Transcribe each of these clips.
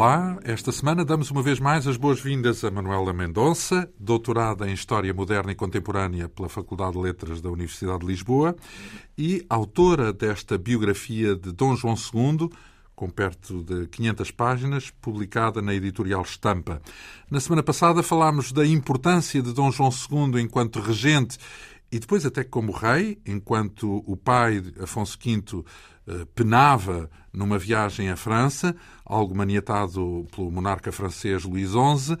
Olá, esta semana damos uma vez mais as boas-vindas a Manuela Mendonça, doutorada em História Moderna e Contemporânea pela Faculdade de Letras da Universidade de Lisboa e autora desta biografia de Dom João II, com perto de 500 páginas, publicada na editorial Estampa. Na semana passada falámos da importância de Dom João II enquanto regente e depois até como rei, enquanto o pai, Afonso V, eh, penava numa viagem à França, algo maniatado pelo monarca francês Luís XI.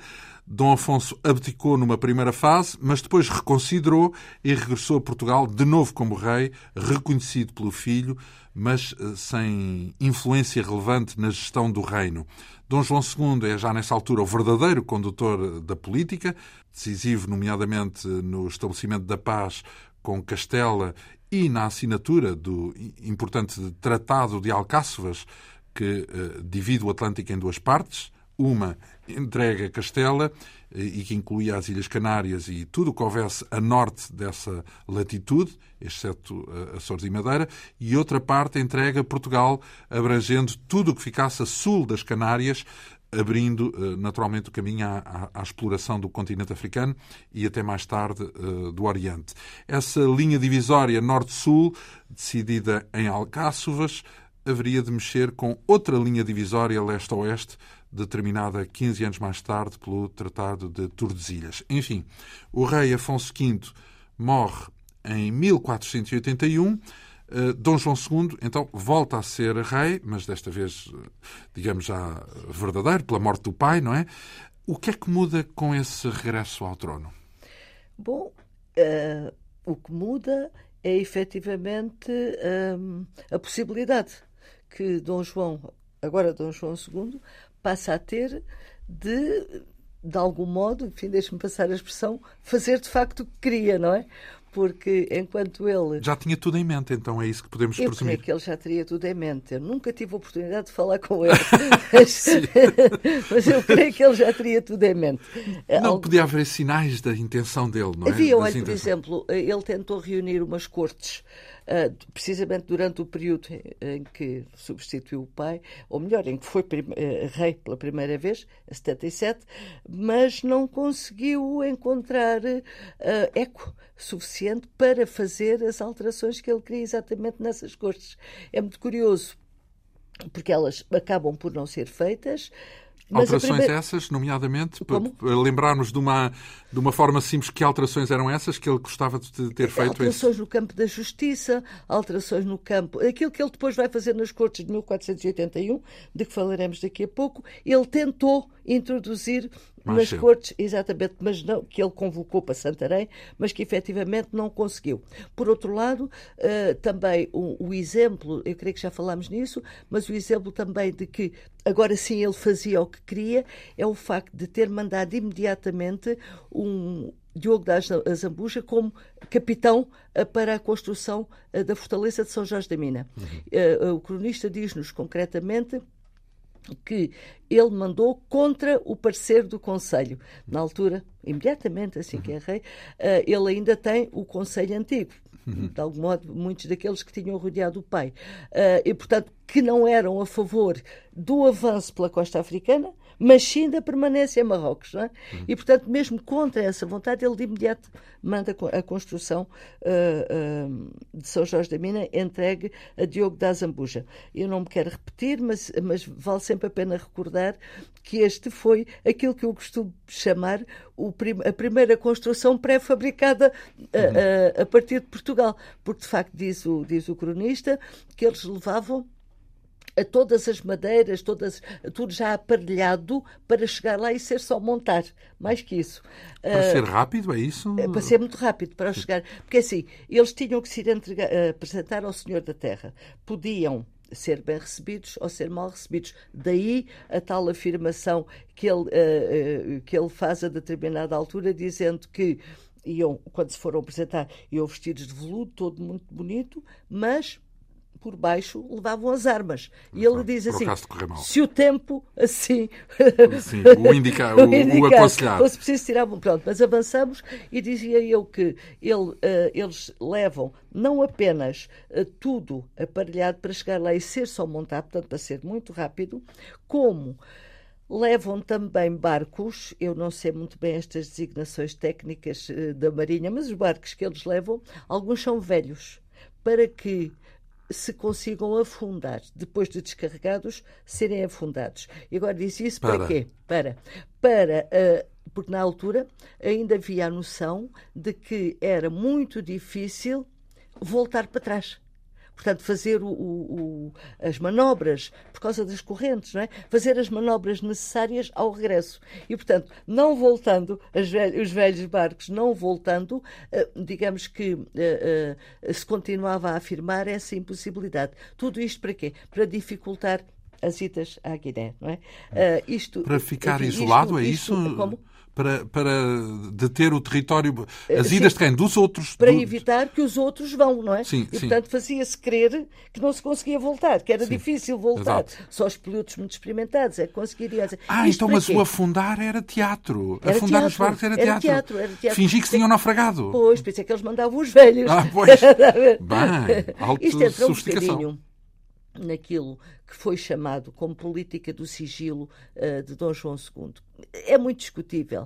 Dom Afonso abdicou numa primeira fase, mas depois reconsiderou e regressou a Portugal de novo como rei, reconhecido pelo filho, mas eh, sem influência relevante na gestão do reino. Dom João II é já nessa altura o verdadeiro condutor da política, decisivo nomeadamente no estabelecimento da paz com Castela e na assinatura do importante Tratado de Alcáçovas, que divide o Atlântico em duas partes, uma entrega a Castela eh, e que incluía as Ilhas Canárias e tudo o que houvesse a norte dessa latitude, exceto uh, Açores e Madeira, e outra parte entrega a Portugal, abrangendo tudo o que ficasse a sul das Canárias, abrindo eh, naturalmente o caminho à, à, exploração do continente africano e até mais tarde eh, do Oriente. Essa linha divisória norte-sul, decidida em Alcáçovas, haveria de mexer com outra linha divisória leste-oeste, determinada 15 anos mais tarde pelo Tratado de Tordesilhas. Enfim, o rei Afonso V morre em 1481 eh, Dom João II, então, volta a ser rei, mas desta vez, eh, digamos, já verdadeiro, pela morte do pai, não é? O que é que muda com esse regresso ao trono? Bom, uh, o que muda é efetivamente um, a possibilidade que Dom João, agora Dom João II, passa a ter de, de algum modo, enfim, deixe-me passar a expressão, fazer de facto o que queria, não é? porque enquanto ele. Já tinha tudo em mente, então é isso que podemos eu presumir. Eu que ele já teria tudo em mente. Eu nunca tive a oportunidade de falar com ele, mas, mas, eu creio que ele já teria tudo em mente. Não Algo... podia haver sinais da intenção dele, não é? Havia, olha, por exemplo, ele tentou reunir umas cortes Uh, precisamente durante o período em que substituiu o pai, ou melhor, em que foi uh, rei pela primeira vez, em 77, mas não conseguiu encontrar uh, eco suficiente para fazer as alterações que ele queria exatamente nessas cortes. É muito curioso, porque elas acabam por não ser feitas. Alterações primeira... essas, nomeadamente, Como? para lembrarmos de uma, de uma forma simples, que alterações eram essas que ele gostava de ter feito? Alterações esse... no campo da justiça, alterações no campo. Aquilo que ele depois vai fazer nas Cortes de 1481, de que falaremos daqui a pouco, ele tentou introduzir nas cedo. cortes, exatamente, mas não, que ele convocou para Santarém, mas que efetivamente não conseguiu. Por outro lado, uh, também o, o, exemplo, eu creio que já falámos nisso, mas o exemplo também de que agora sim ele fazia o que queria, é o facto de ter mandado imediatamente um, Diogo da Zambuja como capitão uh, para a construção uh, da fortaleza de São Jorge da Mina. Uhum. o cronista diz-nos concretamente que ele mandou contra o parecer do Conselho. Na altura, imediatamente assim que é rei, uh, ele ainda tem o Conselho Antigo. Uhum. De algum modo, muitos daqueles que tinham rodeado o pai. Uh, e, portanto, que não eram a favor do avanço pela costa africana, mas sim da permanência em Marrocos. Não é? Uhum. E, portanto, mesmo contra essa vontade, ele de imediato manda a construção uh, uh, de São Jorge da Mina entregue a Diogo da Zambuja. Eu não me quero repetir, mas, mas vale sempre a pena recordar que este foi aquilo que eu costumo chamar prim a primeira construção pré-fabricada uhum. a, a, a partir de Portugal. Porque, de facto, diz o, diz o cronista que eles levavam a todas as madeiras, todas, tudo já aparelhado para chegar lá e ser só montar. Mais que isso. Para uh, ser rápido, é isso? É, para ser muito rápido, para chegar. Porque assim, eles tinham que se ir entregar, uh, apresentar ao Senhor da Terra. Podiam ser bem recebidos ou ser mal recebidos. Daí a tal afirmação que ele, uh, que ele faz a determinada altura, dizendo que iam, quando se foram apresentar, iam vestidos de veludo, todo muito bonito, mas por baixo levavam as armas. E ele diz assim: se o tempo assim. Sim, o indicar, o, o, aconselhar. Fosse preciso tiravam. Pronto, mas avançamos e dizia eu que ele, uh, eles levam não apenas uh, tudo aparelhado para chegar lá e ser só montado, portanto, para ser muito rápido, como Levam também barcos, eu não sei muito bem estas designações técnicas uh, da Marinha, mas os barcos que eles levam, alguns são velhos, para que se consigam afundar, depois de descarregados, serem afundados. E agora disse isso para, para quê? Para, para uh, porque na altura ainda havia a noção de que era muito difícil voltar para trás portanto, fazer o, o, as manobras por causa das correntes, não é? fazer as manobras necessárias ao regresso. E, portanto, não voltando, os velhos barcos não voltando, eh, digamos que eh, eh, se continuava a afirmar essa impossibilidade. Tudo isto para quê? Para dificultar as idas à Guiné, não é? isto, para ficar enfim, isolado, isto, é isso? Como? Para, para deter o território, as idas de quem? Dos outros. Para do... evitar que os outros vão, não é? Sim, e, sim. portanto, fazia-se crer que não se conseguia voltar, que era sim, difícil voltar. Exato. Só os pilotos muito experimentados é que conseguiriam. Ah, então, mas quê? o afundar era teatro. Era afundar teatro, os barcos era teatro. Era teatro, era teatro. Fingir que se tinham naufragado. Pois, pensei que eles mandavam os velhos. Ah, pois. Bem, alto Isto entra um bocadinho naquilo que foi chamado como política do sigilo uh, de Dom João II. É muito discutível.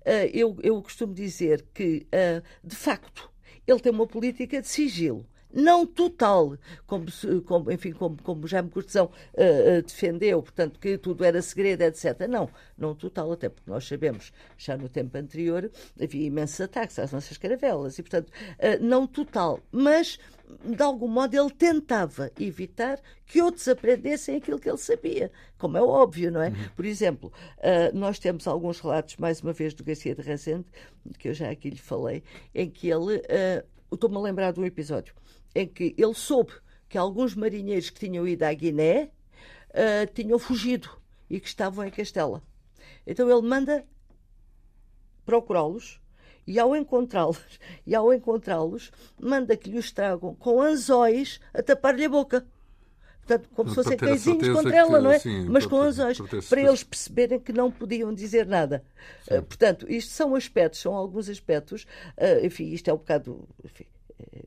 Uh, eu, eu costumo dizer que, uh, de facto, ele tem uma política de sigilo não total, como, como enfim, como, como Jaime Cortesão uh, uh, defendeu, portanto, que tudo era segredo, etc. Não, não total, até porque nós sabemos, já no tempo anterior, havia imensos ataques às nossas caravelas, e, portanto, uh, não total, mas de algum modo ele tentava evitar que outros aprendessem aquilo que ele sabia, como é óbvio, não é? Uhum. Por exemplo, nós temos alguns relatos, mais uma vez, do Garcia de Rezende, que eu já aqui lhe falei, em que ele, estou-me a lembrar de um episódio, em que ele soube que alguns marinheiros que tinham ido à Guiné uh, tinham fugido e que estavam em Castela. Então ele manda procurá-los e ao encontrá-los, e ao encontrá-los, manda que lhes tragam com anzóis a tapar-lhe a boca. Portanto, como se fossem cãezinhos contra que, ela, não é? Sim, Mas com anzóis, para, para eles perceberem que não podiam dizer nada. Uh, portanto, isto são aspectos, são alguns aspectos, uh, enfim, isto é um bocado. Enfim,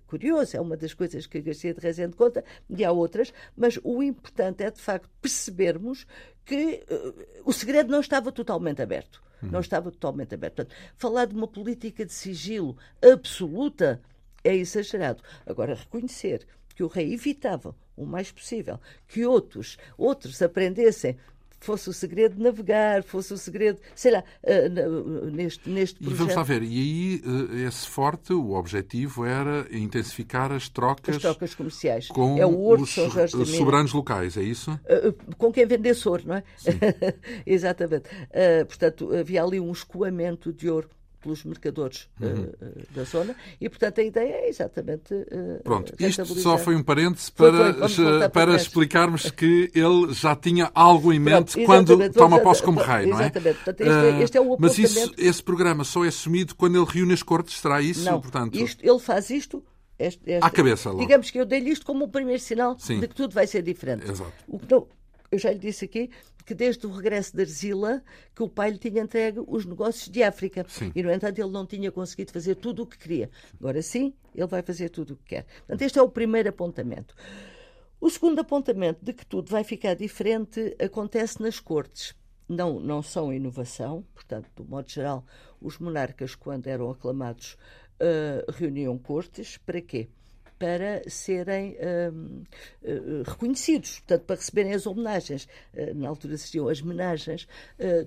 curioso, é uma das coisas que Garcia de Rezende conta, e há outras, mas o importante é, de facto, percebermos que uh, o segredo não estava totalmente aberto. Uhum. Não estava totalmente aberto. Portanto, falar de uma política de sigilo absoluta é exagerado. Agora, reconhecer que o rei evitava o mais possível que outros, outros aprendessem fosse o segredo de navegar, fosse o segredo, sei lá, uh, neste, neste projeto. E vamos lá ver, e aí uh, esse forte, o objetivo era intensificar as trocas, as trocas comerciais. com é o os soberanos locais, é isso? Uh, com quem vendesse ouro, não é? Exatamente. portanto, havia ali um escoamento de ouro pelos mercadores uhum. uh, da zona e, portanto, a ideia é exatamente. Uh, Pronto, isto só foi um parênteses para, para, para explicarmos que ele já tinha algo em mente Pronto, quando toma posse como rei, não é? Exatamente. Portanto, este, é, este é o Mas isso, esse programa só é assumido quando ele reúne as cortes, será isso? Não, Portanto... Isto, ele faz isto este, este, à cabeça, logo. Digamos que eu dei-lhe isto como o primeiro sinal Sim. de que tudo vai ser diferente. Exato. O que não, eu já lhe disse aqui que desde o regresso de Arzila que o pai lhe tinha entregue os negócios de África sim. e no entanto ele não tinha conseguido fazer tudo o que queria. Agora sim, ele vai fazer tudo o que quer. Portanto, este é o primeiro apontamento. O segundo apontamento de que tudo vai ficar diferente acontece nas cortes. Não, não são inovação, portanto, do modo geral, os monarcas, quando eram aclamados, uh, reuniam cortes. Para quê? Para serem uh, uh, reconhecidos, portanto, para receberem as homenagens. Uh, na altura existiam as homenagens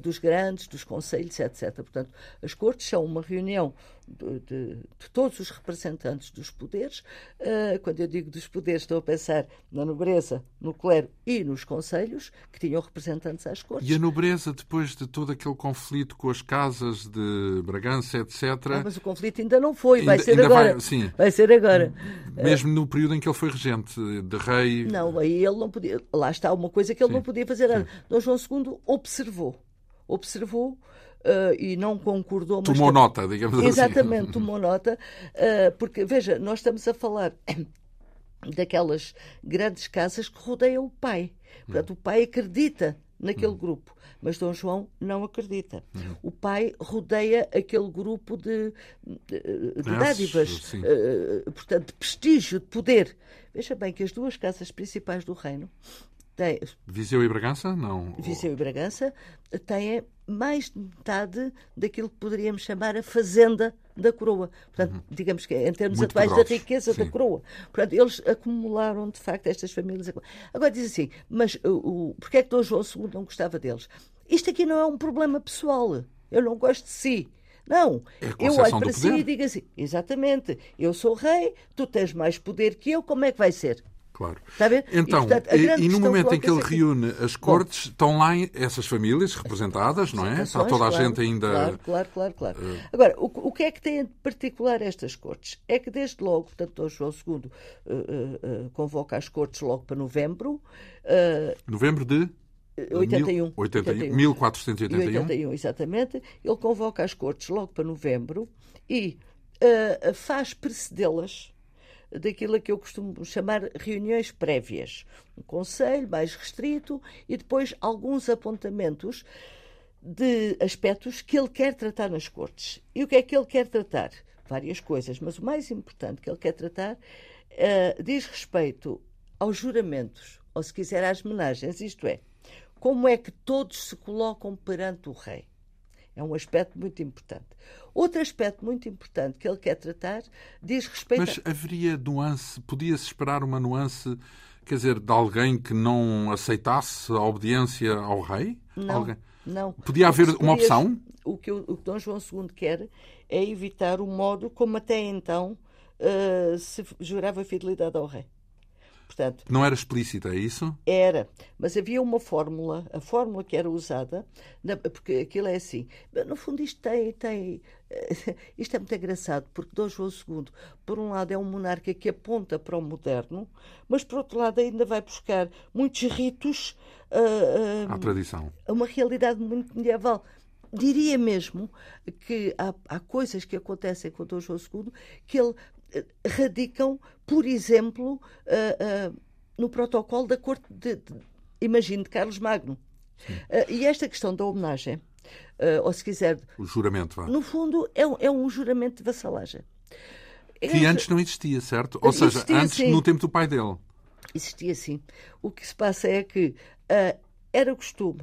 dos grandes, dos conselhos, etc. Portanto, as cortes são uma reunião de, de, de, todos os representantes dos poderes. Uh, quando eu digo dos poderes, estou a pensar na nobreza, no clero e nos conselhos, que tinham representantes às cortes. E a nobreza, depois de todo aquele conflito com as casas de Bragança, etc. Ah, mas o conflito ainda não foi, vai ser agora. Vai, sim. vai ser agora. Mesmo uh, no período em que ele foi regente, de rei. Não, aí ele não podia. Lá está uma coisa que ele sim, não podia fazer. Sim. Dom João II observou. Observou Uh, e não concordou. Tomou que... nota, digamos Exatamente, assim. Exatamente, tomou nota, uh, porque, veja, nós estamos a falar daquelas grandes casas que rodeiam o pai. Portanto, o pai acredita naquele uhum. grupo, mas Dom João não acredita. Uhum. O pai rodeia aquele grupo de, de, de dádivas, uh, portanto, de prestígio, de poder. Veja bem que as duas casas principais do reino tem, Viseu e Bragança? Não. Viseu e Bragança têm mais de metade daquilo que poderíamos chamar a fazenda da coroa. Portanto, uhum. digamos que em termos Muito atuais da riqueza Sim. da coroa. Portanto, eles acumularam de facto estas famílias. Agora diz assim, mas o, o, porquê é que Dom João II não gostava deles? Isto aqui não é um problema pessoal. Eu não gosto de si. Não, é eu olho para si e digo assim: exatamente, eu sou rei, tu tens mais poder que eu, como é que vai ser? Claro. Está a ver? Então, e, portanto, e, e no momento em que ele reúne as cortes, Bom, estão lá essas famílias representadas, não é? Está toda a claro, gente ainda. Claro, claro, claro. claro. Uh... Agora, o, o, que é que tem de particular estas cortes? É que desde logo, portanto, Dom João II uh, uh, convoca as cortes logo para novembro. novembro de? 81. 81. 1481. 81, exatamente. Ele convoca as cortes logo para novembro e faz precedê-las daquilo que eu costumo chamar reuniões prévias. Um conselho mais restrito e depois alguns apontamentos de aspectos que ele quer tratar nas cortes. E o que é que ele quer tratar? Várias coisas, mas o mais importante que ele quer tratar uh, diz respeito aos juramentos, ou se quiser às menagens, isto é, como é que todos se colocam perante o rei. É um aspecto muito importante. Outro aspecto muito importante que ele quer tratar diz respeito. Mas haveria nuance, podia-se esperar uma nuance, quer dizer, de alguém que não aceitasse a obediência ao rei? Não. Alguém... Não. Podia haver uma opção? O que o, o Dom João II quer é evitar o modo como até então uh, se jurava fidelidade ao rei. Portanto, não era explícita, é isso? Era, mas havia uma fórmula, a fórmula que era usada, porque aquilo é assim. No fundo, isto tem, tem. Isto é muito engraçado, porque Dom João II, por um lado, é um monarca que aponta para o moderno, mas por outro lado, ainda vai buscar muitos ritos. Uh, uh, à tradição. A uma realidade muito medieval diria mesmo que há, há, coisas que acontecem com Dom João II que ele radicam, por exemplo, uh, uh, no protocolo da corte de, de, imagino, de Carlos Magno. Uh, e esta questão da homenagem, ou se quiser. O juramento, vá. No fundo, é um, é um juramento de vassalagem. Que antes não existia, certo? Ou seja, existia, antes, sim. no tempo do pai dele. Existia sim. O que se passa é que era costume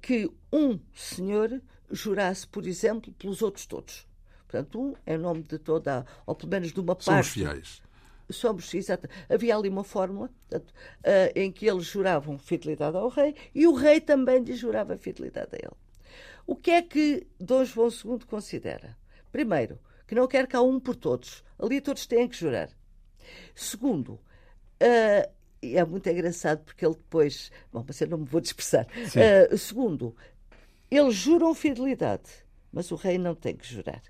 que um senhor jurasse, por exemplo, pelos outros todos. Portanto, um é nome de toda, ou pelo menos de uma parte. Somos fiéis. Somos, exato. Havia ali uma fórmula portanto, uh, em que eles juravam fidelidade ao rei e o rei também lhe jurava fidelidade a ele. O que é que Dom João II considera? Primeiro, que não quer cá um por todos. Ali todos têm que jurar. Segundo, uh, e é muito engraçado porque ele depois. Bom, mas eu não me vou dispersar. Uh, segundo, eles juram fidelidade, mas o rei não tem que jurar.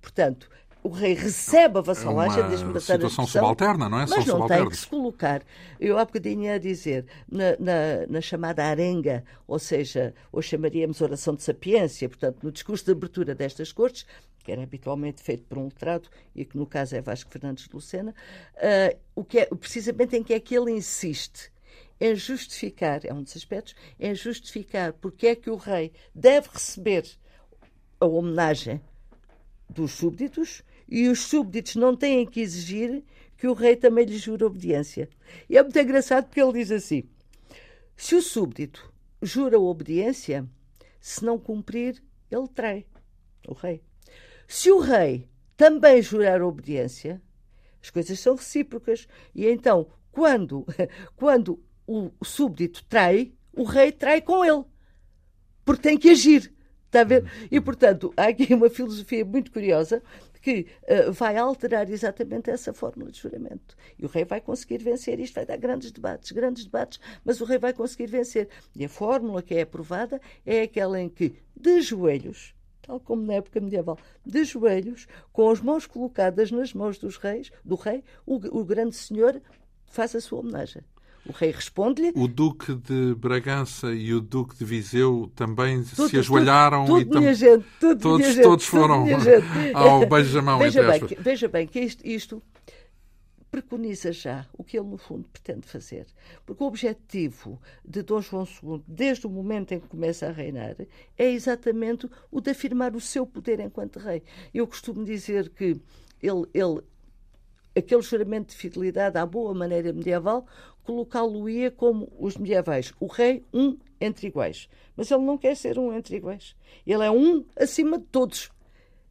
Portanto, o rei recebe a vassalagem, é uma situação subalterna, não é? Mas não tem que se colocar. Eu há bocadinho ia dizer, na, na, na, chamada arenga, ou seja, hoje chamaríamos oração de sapiência, portanto, no discurso de abertura destas cortes, que era habitualmente feito por um letrado, e que no caso é Vasco Fernandes de Lucena, uh, o que é, precisamente em que é que ele insiste em justificar, é um dos aspectos, em justificar porque é que o rei deve receber a homenagem dos súbditos e os súbditos não têm que exigir que o rei também lhe jure obediência. E é muito engraçado porque ele diz assim: se o súbdito jura obediência, se não cumprir, ele trai o rei. Se o rei também jurar obediência, as coisas são recíprocas. E então, quando, quando o súbdito trai, o rei trai com ele. Porque tem que agir. Está a ver? E, portanto, há aqui uma filosofia muito curiosa que uh, vai alterar exatamente essa fórmula de juramento. E o rei vai conseguir vencer. Isto vai dar grandes debates, grandes debates, mas o rei vai conseguir vencer. E a fórmula que é aprovada é aquela em que, de joelhos, tal como na época medieval, de joelhos, com as mãos colocadas nas mãos dos reis, do rei, o, o grande senhor faz a sua homenagem. O rei responde-lhe. O Duque de Bragança e o Duque de Viseu também tudo, se ajoelharam tudo, tudo e tam... gente, tudo todos, gente, todos foram ao beijamão. Veja bem, que, veja bem que isto, isto preconiza já o que ele, no fundo, pretende fazer. Porque o objetivo de Dom João II, desde o momento em que começa a reinar, é exatamente o de afirmar o seu poder enquanto rei. Eu costumo dizer que ele, ele aquele juramento de fidelidade à boa maneira medieval, colocá-lo-ia como os medievais, o rei, um entre iguais. Mas ele não quer ser um entre iguais. Ele é um acima de todos.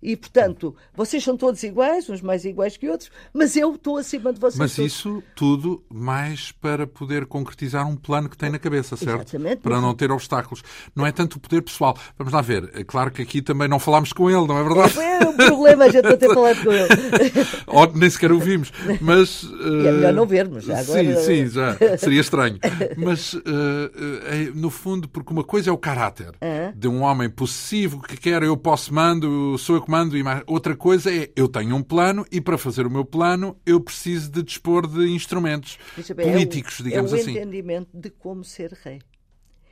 E, portanto, vocês são todos iguais, uns mais iguais que outros, mas eu estou acima de vocês. Mas todos. isso tudo mais para poder concretizar um plano que tem na cabeça, certo? Exatamente. Para não ter obstáculos. Não é tanto o poder pessoal. Vamos lá ver. É claro que aqui também não falámos com ele, não é verdade? É, o problema, a gente não ter falado com ele. Ou nem sequer o vimos. Mas, uh... é melhor não vermos, já agora. Sim, sim, já. Seria estranho. Mas, uh, é, no fundo, porque uma coisa é o caráter uh -huh. de um homem possessivo que quer, eu posso, mando, sou eu que comando e mais. Outra coisa é eu tenho um plano e para fazer o meu plano eu preciso de dispor de instrumentos bem, políticos, é o, digamos assim. É o assim. entendimento de como ser rei.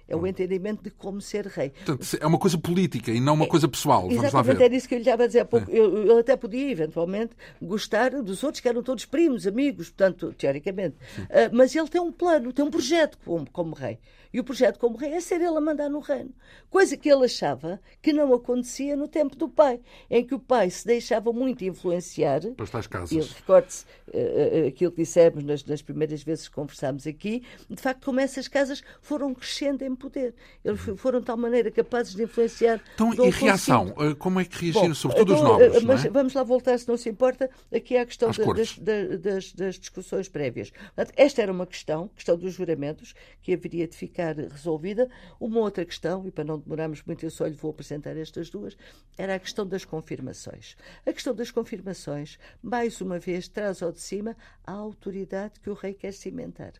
É o entendimento de como ser rei. Portanto, é uma coisa política e não uma coisa pessoal. Vamos Exatamente, lá ver. era isso que eu lhe estava a dizer há pouco. É. Eu, eu, até podia, eventualmente, gostar dos outros, que eram todos primos, amigos, portanto, teoricamente. Uh, mas ele tem um plano, tem um projeto como, como rei. E o projeto como rei é ser ele a mandar no reino. Coisa que ele achava que não acontecia no tempo do pai, em que o pai se deixava muito influenciar. Para estas casas. E recorde-se uh, aquilo que dissemos nas, nas, primeiras vezes que conversámos aqui, de facto, como essas casas foram crescendo em poder. Eles foram de tal maneira capazes de influenciar. Então, e reação? Como é que reagiram, Bom, sobretudo então, os novos? Mas é? vamos lá voltar, se não se importa, aqui à questão da, das, das, das, discussões prévias. Esta era uma questão, questão dos juramentos, que haveria de ficar ficar resolvida. Uma outra questão, e para não demorarmos muito, eu só lhe vou apresentar estas duas, era a questão das confirmações. A questão das confirmações, mais uma vez, traz ao de cima a autoridade que o rei quer cimentar.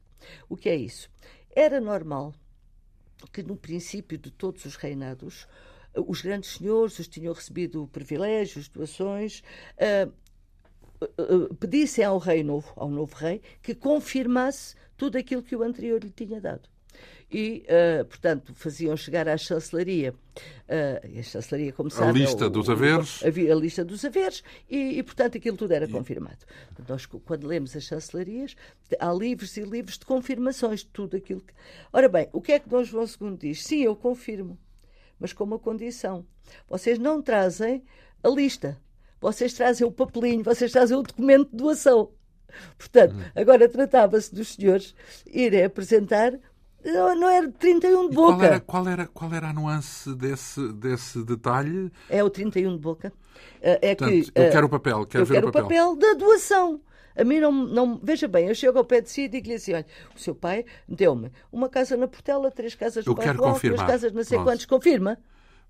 O que é isso? Era normal que no princípio de todos os reinados os grandes senhores os tinham recebido privilégios, doações, uh, pedissem ao rei novo, ao novo rei, que confirmasse tudo aquilo que o anterior lhe tinha dado e, uh, portanto, faziam chegar à chancelaria, uh, a chancelaria, como sabe... A lista é o, dos haveres. A, a, lista dos haveres e, e, portanto, aquilo tudo era confirmado. Nós, quando lemos as chancelarias, há livros e livros de confirmações de tudo aquilo que... Ora bem, o que é que Dom João II diz? Sim, eu confirmo, mas com uma condição. Vocês não trazem a lista. Vocês trazem o papelinho, vocês trazem o documento de doação. Portanto, hum. agora tratava-se dos senhores irem apresentar não, era 31 de boca. Qual era, qual era, qual era a nuance desse, desse detalhe? É o 31 de boca. Eh, é Portanto, que, eu quero o papel, quero eu ver quero o papel. o papel da doação. A mim não, não. Veja bem, eu chego ao pé de si e digo-lhe assim: olha, o seu pai deu-me uma casa na Portela, três casas no Bairro três casas não sei Pronto. quantos. Confirma?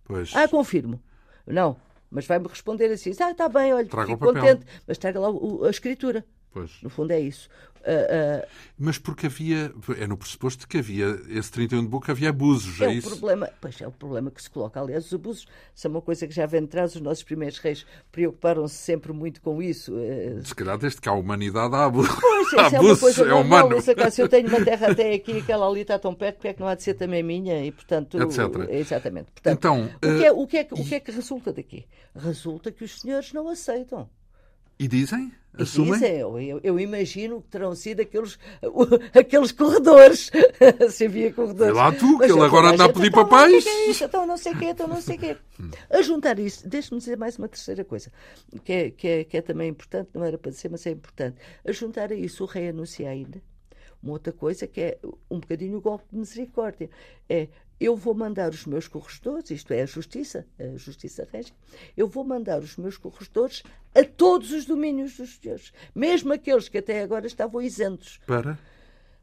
Pois. Ah, confirmo. Não, mas vai-me responder assim: ah, está bem, olha, traga fico contente, mas traga lá a escritura. Pois. No fundo é isso. Uh, uh, Mas porque havia, é no pressuposto que havia esse 31 de boca, havia abusos, é, é isso? Problema, pois é o problema que se coloca. Aliás, os abusos são uma coisa que já vem de trás, os nossos primeiros reis preocuparam-se sempre muito com isso. Uh, se calhar desde que há humanidade há abusos. Pois, há é uma coisa é humano. Se eu tenho uma terra até aqui, aquela ali está tão perto, porque é que não há de ser também minha? E, portanto, Etc. Exatamente. Portanto, então, o, que é, o, que é, o que é que resulta daqui? Resulta que os senhores não aceitam. E dizem? Assumem? Dizem, eu, eu, imagino que terão sido aqueles, aqueles corredores. Se havia corredores. Vê lá tu, que ele agora anda a pedir então, papéis. Então, isso, então não sei o quê, então não sei o quê. A juntar isso, deixe-me dizer mais uma terceira coisa, que é, que, é, que é também importante, não era para dizer, mas é importante. A juntar a isso, o rei anuncia ainda uma outra coisa que é um bocadinho o golpe de misericórdia. É eu vou mandar os meus corregedores, isto é, a justiça, a justiça régia, eu vou mandar os meus corregedores a todos os domínios dos senhores, mesmo aqueles que até agora estavam isentos. Para?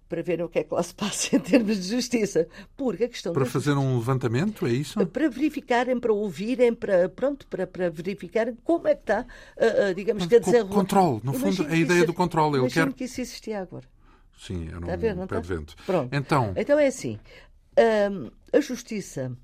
Para verem o que é que lá se passa em termos de justiça. Porque a questão Para fazer justiça, um levantamento, é isso? Para verificarem, para ouvirem, para, pronto, para, para verificarem como é que está, uh, uh, digamos que a desenrolar. Controle, no fundo, a ideia isso, do controle. Ele quer... que isso existia agora. Sim, era um está ver, pé de vento. Pronto. Então... então é assim, a justiça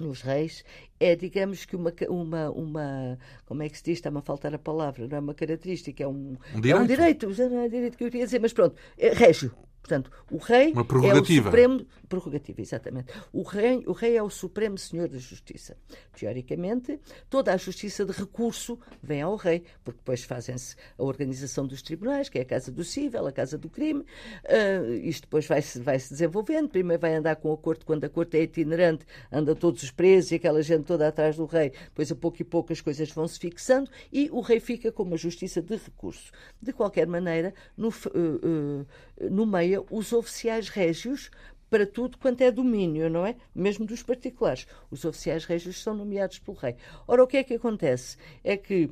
nos reis é, digamos que uma, uma, uma como é que se diz? Está-me a faltar a palavra, não é uma característica, é um, um direito. É um direito, não é direito que eu queria dizer, mas pronto, é régio. Portanto, o rei Uma prerrogativa. é o supremo prerrogativa, exatamente. O rei, o rei é o supremo senhor da justiça. Teoricamente, toda a justiça de recurso vem ao rei, porque depois fazem-se a organização dos tribunais, que é a casa do cível, a casa do crime. Uh, isto depois vai-se vai -se desenvolvendo. Primeiro vai andar com a corte, quando a corte é itinerante, anda todos os presos e aquela gente toda atrás do rei. Depois, a pouco e pouco, as coisas vão se fixando e o rei fica com uma justiça de recurso. De qualquer maneira, no, uh, uh, no meio, os oficiais régios para tudo quanto é domínio, não é? Mesmo dos particulares. Os oficiais régios são nomeados pelo rei. Ora, o que é que acontece? É que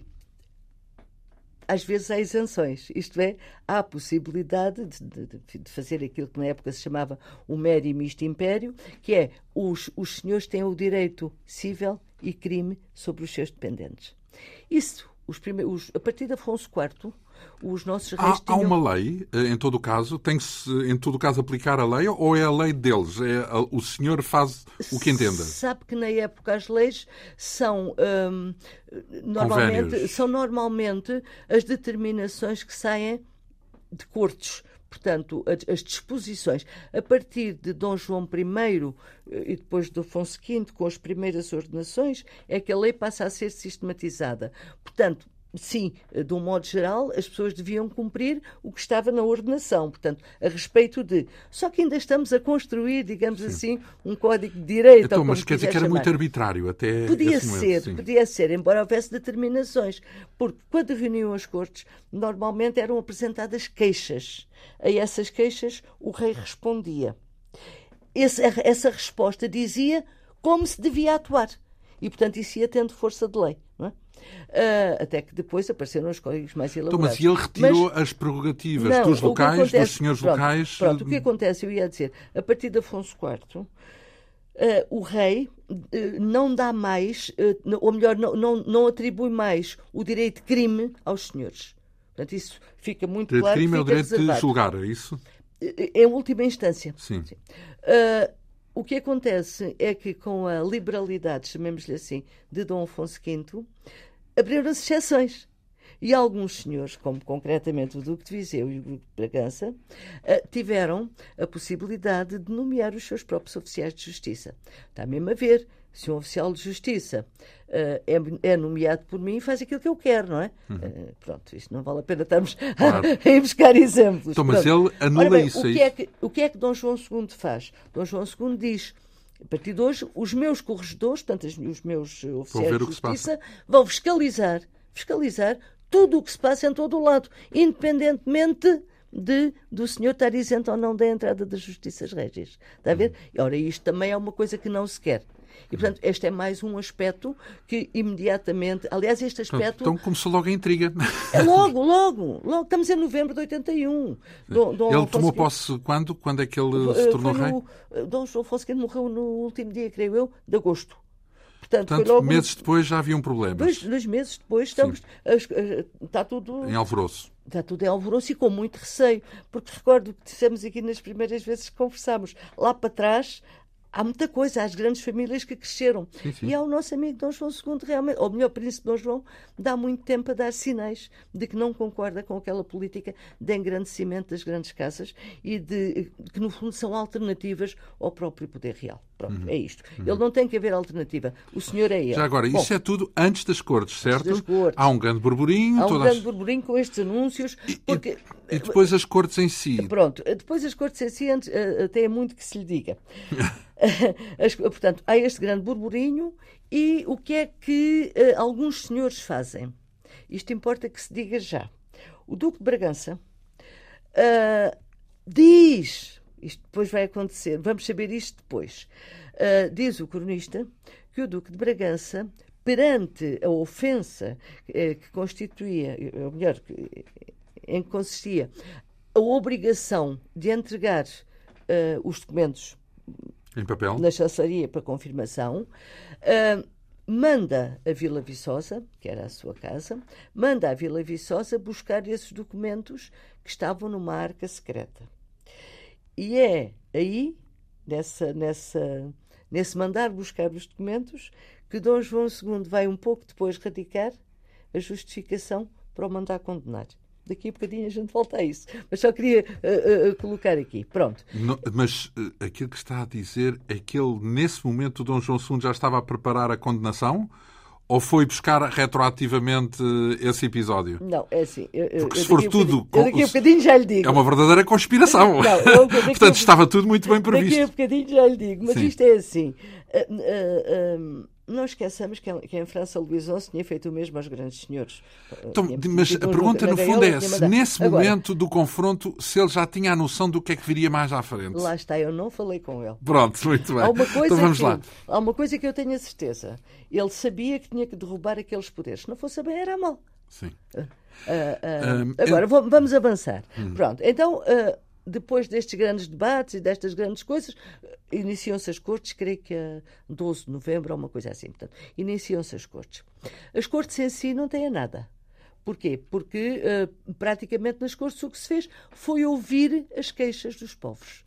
às vezes há isenções, isto é, há a possibilidade de, de, de, fazer aquilo que na época se chamava o mero e misto império, que é os, os senhores têm o direito civil e crime sobre os seus dependentes. Isso, os primeiros, a partir de Afonso IV, os nossos reis há, tinham... há uma lei, eh, em todo o caso, tem que se, em todo o caso, aplicar a lei ou é a lei deles? É a, o senhor faz o que entenda? Sabe que na época as leis são hum, normalmente, são normalmente as determinações que saem de cortes portanto, as, disposições a partir de Dom João I eh, e depois de Afonso V, com as primeiras ordenações, é que a lei passa a ser sistematizada. Portanto, sim, de um modo geral, as pessoas deviam cumprir o que estava na ordenação, portanto, a respeito de. Só que ainda estamos a construir, digamos sim. assim, um código de direito. Então, mas quer dizer que era muito arbitrário até. Podia ser, podia ser, embora houvesse determinações, porque quando reuniam as cortes, normalmente eram apresentadas queixas. A essas queixas o rei respondia. Esse, essa resposta dizia como se devia atuar. E, portanto, isso ia tendo força de lei. É? Uh, até que depois apareceram os códigos mais elaborados. Então, mas ele retirou mas, as prerrogativas não, dos locais, acontece, dos senhores pronto, locais. Pronto, o que acontece, eu ia dizer, a partir de Afonso IV, uh, o rei uh, não dá mais, ou melhor, não, não, não atribui mais o direito de crime aos senhores. Portanto, isso fica muito direito claro. O direito de crime é o direito reservado. de julgar, é isso? É a última instância. Sim. Sim. O que acontece é que, com a liberalidade, chamemos-lhe assim, de Dom Afonso V, abriram-se exceções. E alguns senhores, como concretamente o Duque de Viseu e o Duque de Bragança, eh, tiveram a possibilidade de nomear os seus próprios oficiais de justiça. Está mesmo a ver se um oficial de justiça uh, é, é, nomeado por mim, faz aquilo que eu quero, não é? Uhum. Uh, pronto, isto não vale a pena estarmos claro. a, ir buscar exemplos. Então, mas ele anula bem, isso. O que, é que, o que é que Dom João II faz? Dom João II diz. A partir de hoje, os meus corregedores, portanto, os meus oficiais de justiça, vão fiscalizar, fiscalizar tudo o que se passa em todo o lado, independentemente de, do senhor estar isento ou não da entrada das justiças régias. Está a ver? Uhum. Ora, isto também é uma coisa que não se quer. E, portanto, este é mais um aspecto que imediatamente. Aliás, este aspecto. Então começou logo a intriga. É logo, logo, logo. Estamos em novembro de 81. Dom, Dom ele tomou posse quando? Quando é que ele se tornou rei? No, Dom João Afonso morreu no último dia, creio eu, de agosto. Portanto, Portanto logo... meses depois já haviam problemas. Dois, dois meses depois estamos, está tudo... Em alvoroço. Está tudo em alvoroço e com muito receio. Porque recordo que dissemos aqui nas primeiras vezes que conversámos. Lá para trás há muita coisa, há as grandes famílias que cresceram. Sim, sim. E há o nosso amigo Dom João II, realmente, ou melhor, Príncipe Dom João, dá muito tempo a dar sinais de que não concorda com aquela política de engrandecimento das grandes casas e de que, no fundo, são alternativas ao próprio poder real. Pronto, uhum. é isto. Uhum. Ele não tem que haver alternativa. O senhor é ele. Já agora, Bom, isso é tudo antes das cortes, certo? Das cortes. Há um grande burburinho. Há um grande burburinho com estes anúncios. E, porque... e, depois as cortes em si. Pronto, depois as cortes em si, eh, até é muito que se lhe diga. As, portanto, há este grande burburinho e o que é que uh, alguns senhores fazem? Isto importa que se diga já. O Duque de Bragança uh, diz, isto depois vai acontecer, vamos saber isto depois, uh, diz o cronista que o Duque de Bragança, perante a ofensa que constituía, ou melhor, em que consistia a obrigação de entregar os documentos em papel? Na chanceria para confirmação. Uh, manda a Vila Viçosa, que era a sua casa, manda a Vila Viçosa buscar esses documentos que estavam numa arca secreta. E é aí, nessa, nessa, nesse mandar buscar os documentos, que Dom João II vai um pouco depois radicar a justificação para o mandar condenar. Daqui a bocadinho a gente volta a isso. Mas só queria uh, uh, colocar aqui. Pronto. Não, mas uh, aquilo que está a dizer é que ele, nesse momento, o Dom João II já estava a preparar a condenação? Ou foi buscar retroativamente esse episódio? Não, é assim. Eu, Porque se for tudo. Eu daqui a bocadinho já lhe digo. É uma verdadeira conspiração. Não, eu, Portanto, estava tudo muito bem previsto. Daqui a bocadinho já lhe digo. Mas Sim. isto é assim. Uh, não esqueçamos que, que em França Luís XI tinha feito o mesmo aos grandes senhores. Então, mas a pergunta no fundo é se nesse Agora, momento do confronto, se ele já tinha a noção do que é que viria mais à frente. Lá está, eu não falei com ele. Pronto, muito bem. Há uma coisa então vamos que, lá. Há uma coisa que eu tenho a certeza. Ele sabia que tinha que derrubar aqueles poderes. Se não fosse bem, era mal. Sim. Uh, uh, uh, agora, eu... vamos avançar. Hum. Pronto, então depois destes grandes debates e destas grandes coisas, iniciam-se as cortes, creio que a 12 de novembro ou uma coisa assim. Portanto, iniciam-se as cortes. As cortes em si não têm nada. Porquê? Porque uh, praticamente nas cortes o que se fez foi ouvir as queixas dos povos.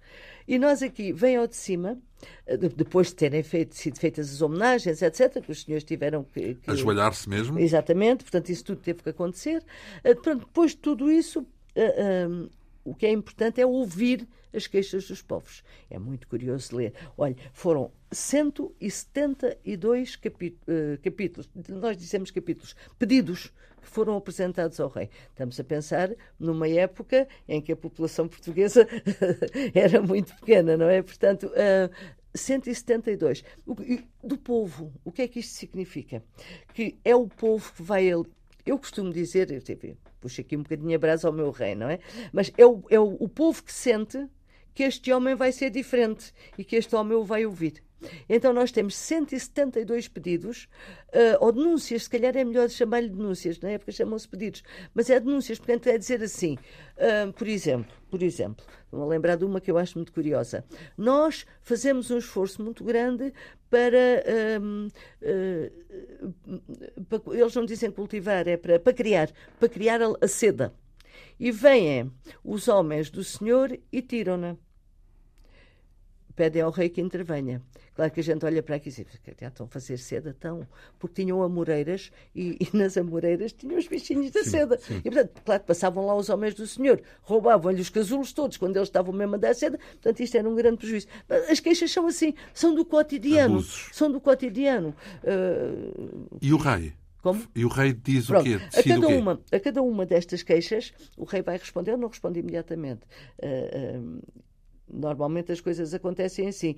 E nós aqui, vem ao de cima, eh, depois de terem feito, sido feitas as homenagens, etc., que os senhores tiveram que. que... Ajoelhar-se mesmo? Exatamente, portanto, isso tudo teve que acontecer. Uh, depois de tudo isso, uh, o que é importante é ouvir as queixas dos povos. É muito curioso ler. Olha, foram 172 eh, capítulos, nós dizemos capítulos, pedidos que foram apresentados ao rei. Estamos a pensar numa época em que a população portuguesa era muito pequena, não é? Portanto, uh, 172. Do povo, o que é que isto significa? Que é o povo que vai ali. Eu costumo dizer, eu puxo aqui um bocadinho a brasa ao meu rei, não é? Mas é o, é o, o povo que sente que este homem vai ser diferente e que este homem o vai ouvir. Então nós temos 172 pedidos, uh, ou denúncias, se calhar é melhor chamar-lhe denúncias, na época chamam-se pedidos, mas é denúncias, portanto é dizer assim, uh, por exemplo, por exemplo, vou lembrar de uma que eu acho muito curiosa. Nós fazemos um esforço muito grande para, uh, para eles não dizem cultivar, é para, para criar, para criar a, a seda. E vêm os homens do Senhor e tiram-na pedem ao rei que intervenha. Claro que a gente olha para aqui e diz, estão a fazer seda, tão, porque tinham amoreiras e, e nas amoreiras tinham os bichinhos da sim, seda. Sim. E, portanto, claro que passavam lá os homens do Senhor, roubavam-lhe os casulos todos quando eles estavam mesmo a dar seda, portanto, isto era um grande prejuízo. As queixas são assim, são do cotidiano. Abusos. São do cotidiano. Uh... E o rei? Como? E o rei diz Pronto, o quê? a cada, uma, a cada uma destas queixas, o rei vai responder, eu não respondo imediatamente. Uh, uh, Normalmente as coisas acontecem assim.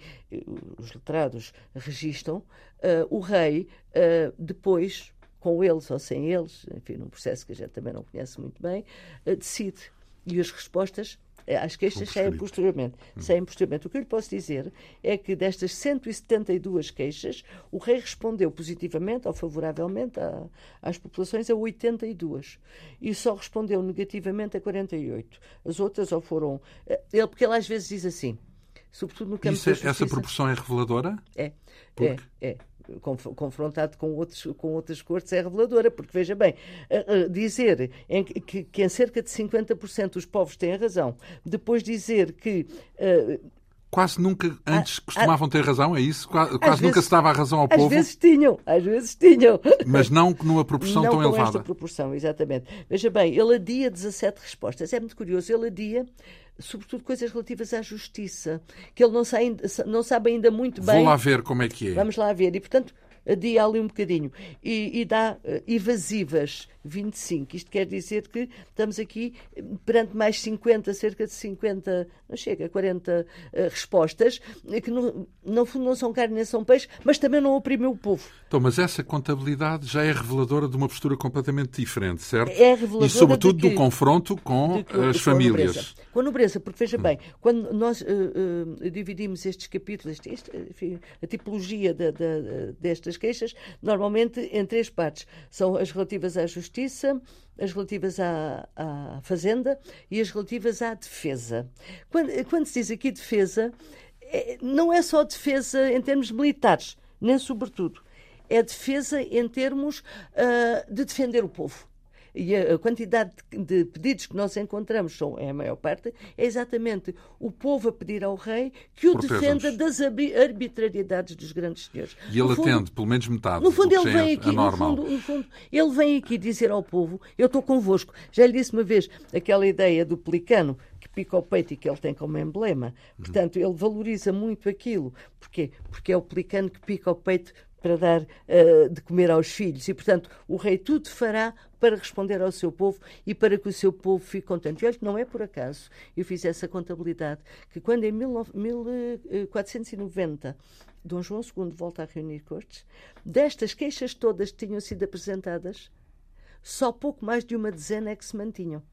Os letrados registam, uh, o rei uh, depois, com eles ou sem eles, enfim, num processo que a gente também não conhece muito bem, uh, decide. E as respostas as queixas saem posteriormente. Hum. Saem posteriormente. O que eu lhe posso dizer é que destas 172 queixas, o rei respondeu positivamente ou favoravelmente a, às populações a 82 e só respondeu negativamente a 48. As outras ou foram. Eh, ele, porque ele às vezes diz assim, sobretudo no campo Isso, da justiça, Essa proporção é reveladora? É, é, é confrontado com, outros, com outras cortes é reveladora, porque veja bem, dizer em que, que em cerca de 50% os povos têm razão, depois dizer que. Quase nunca antes costumavam ter razão, é isso? Quase, quase nunca se dava a razão ao às povo. Às vezes tinham, às vezes tinham. Mas não numa proporção não tão com elevada. esta proporção, exatamente. Veja bem, ele adia 17 respostas. É muito curioso, ele adia sobretudo coisas relativas à justiça, que ele não, sai, não sabe ainda muito bem. Vou lá ver como é que é. Vamos lá ver. E, portanto, adia ali um bocadinho. E, e dá uh, evasivas 25. Isto quer dizer que estamos aqui perante mais 50, cerca de 50, não chega, 40 uh, respostas, que no, no fundo não são carne nem são peixe, mas também não oprimem o povo. Então, mas essa contabilidade já é reveladora de uma postura completamente diferente, certo? É reveladora. E sobretudo que, do confronto com de, as com famílias. Nobreza. Com a nobreza, porque veja bem, quando nós uh, uh, dividimos estes capítulos, este, este, enfim, a tipologia de, de, destas queixas, normalmente em três partes. São as relativas à justiça Justiça, as relativas à, à Fazenda e as relativas à defesa. Quando, quando se diz aqui defesa, é, não é só defesa em termos militares, nem sobretudo. É defesa em termos uh, de defender o povo. E a, quantidade de, pedidos que nós encontramos, são, é a maior parte, é exatamente o povo a pedir ao rei que o defenda das arbitrariedades dos grandes senhores. E ele fundo, atende pelo menos metade. No fundo, ele vem é aqui, no fundo, no fundo, ele vem aqui dizer ao povo: Eu estou convosco. Já lhe disse uma vez aquela ideia do pelicano que pica o peito e que ele tem como emblema. Portanto, ele valoriza muito aquilo. Porquê? Porque é o pelicano que pica o peito para dar uh, de comer aos filhos. E, portanto, o rei tudo fará para responder ao seu povo e para que o seu povo fique contente. E olha que não é por acaso, eu fiz essa contabilidade, que quando em 1490 eh, Dom João II volta a reunir cortes, destas queixas todas que tinham sido apresentadas, só pouco mais de uma dezena é que se mantinham.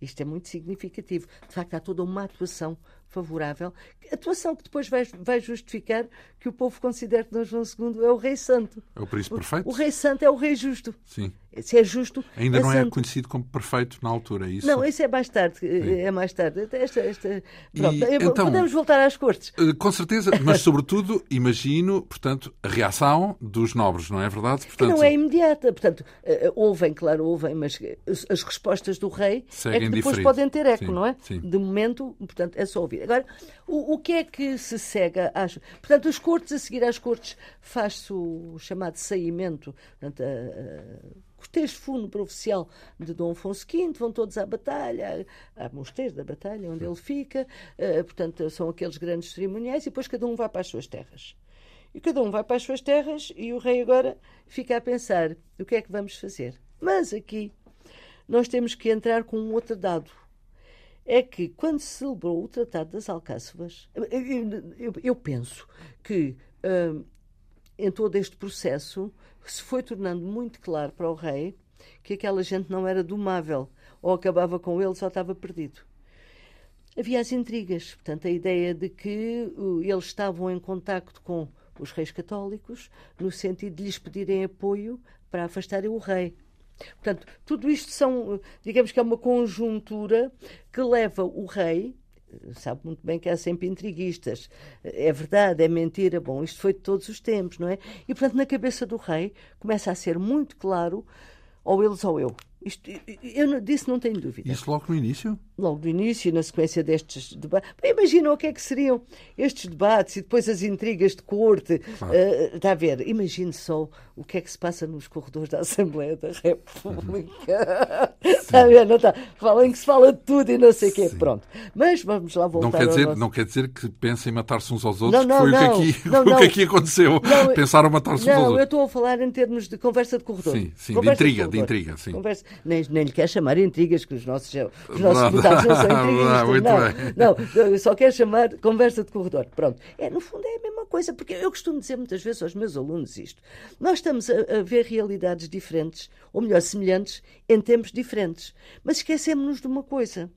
Isto é muito significativo. De facto, há toda uma atuação favorável, atuação que depois vai, vai justificar que o povo considere que Dom João II é o rei santo. É o príncipe perfeito? O, o rei santo é o rei justo. Sim. Se é justo. Ainda é não é é conhecido como perfeito na altura, é isso? Não, isso é mais tarde. Sim. É mais tarde. Esta, esta... Pronto, e, então, podemos voltar às cortes. Eh, com certeza, mas sobretudo, imagino, portanto, a reação dos nobres, não é verdade? Portanto, que não é imediata. Portanto, eh, ouvem, claro, ouvem, mas as respostas do rei é que depois diferente. podem ter eco, sim, não é? Sim. De momento, portanto, é só ouvir. Agora, o, o que é que se cega às. Portanto, as cortes, a seguir às cortes, faz-se o chamado saímento. Portanto, a, a, cortejo fúnebre oficial de Dom Afonso V, vão todos à batalha, à mosteiro da batalha, onde ele fica, uh, portanto, são aqueles grandes cerimoniais, e depois cada um vai para as suas terras. E cada um vai para as suas terras, e o rei agora fica a pensar: o que é que vamos fazer? Mas aqui nós temos que entrar com um outro dado é que quando se celebrou o Tratado das Alcáçovas, eu, eu, eu penso que hum, em todo este processo se foi tornando muito claro para o rei que aquela gente não era domável, ou acabava com ele, só estava perdido. Havia as intrigas, portanto, a ideia de que uh, eles estavam em contacto com os reis católicos, no sentido de lhes pedirem apoio para afastarem o rei. Portanto, tudo isto são, digamos que é uma conjuntura que leva o rei, sabe muito bem que há sempre intriguistas, é verdade, é mentira, bom, isto foi de todos os tempos, não é? E, portanto, na cabeça do rei começa a ser muito claro, ou eles ou eu. Isto, eu disse, não tenho dúvida. Isso logo no início? Logo no início, na sequência destes debates. Imagina o que é que seriam estes debates e depois as intrigas de corte. Claro. Uh, está a ver? Imagine só o que é que se passa nos corredores da Assembleia da República. está a ver? Não está? Falam que se fala de tudo e não sei o quê. Pronto. Mas vamos lá voltar não quer dizer, nosso... Não quer dizer que pensem em matar-se uns aos outros, não, não, foi não, o, que aqui, não, o que aqui aconteceu. Não, Pensaram matar-se uns aos outros. Não, eu estou a falar em termos de conversa de corredor. Sim, sim, conversa de intriga, de, de intriga, sim. Conversa nem, nem lhe quer chamar intrigas, que os nossos, os nossos deputados não são intrigistas. não, não, eu só quero chamar conversa de corredor. Pronto. É, no fundo é a mesma coisa, porque eu costumo dizer muitas vezes aos meus alunos isto. Nós estamos a, a ver realidades diferentes, ou melhor, semelhantes, em tempos diferentes. Mas esquecemos-nos de uma coisa: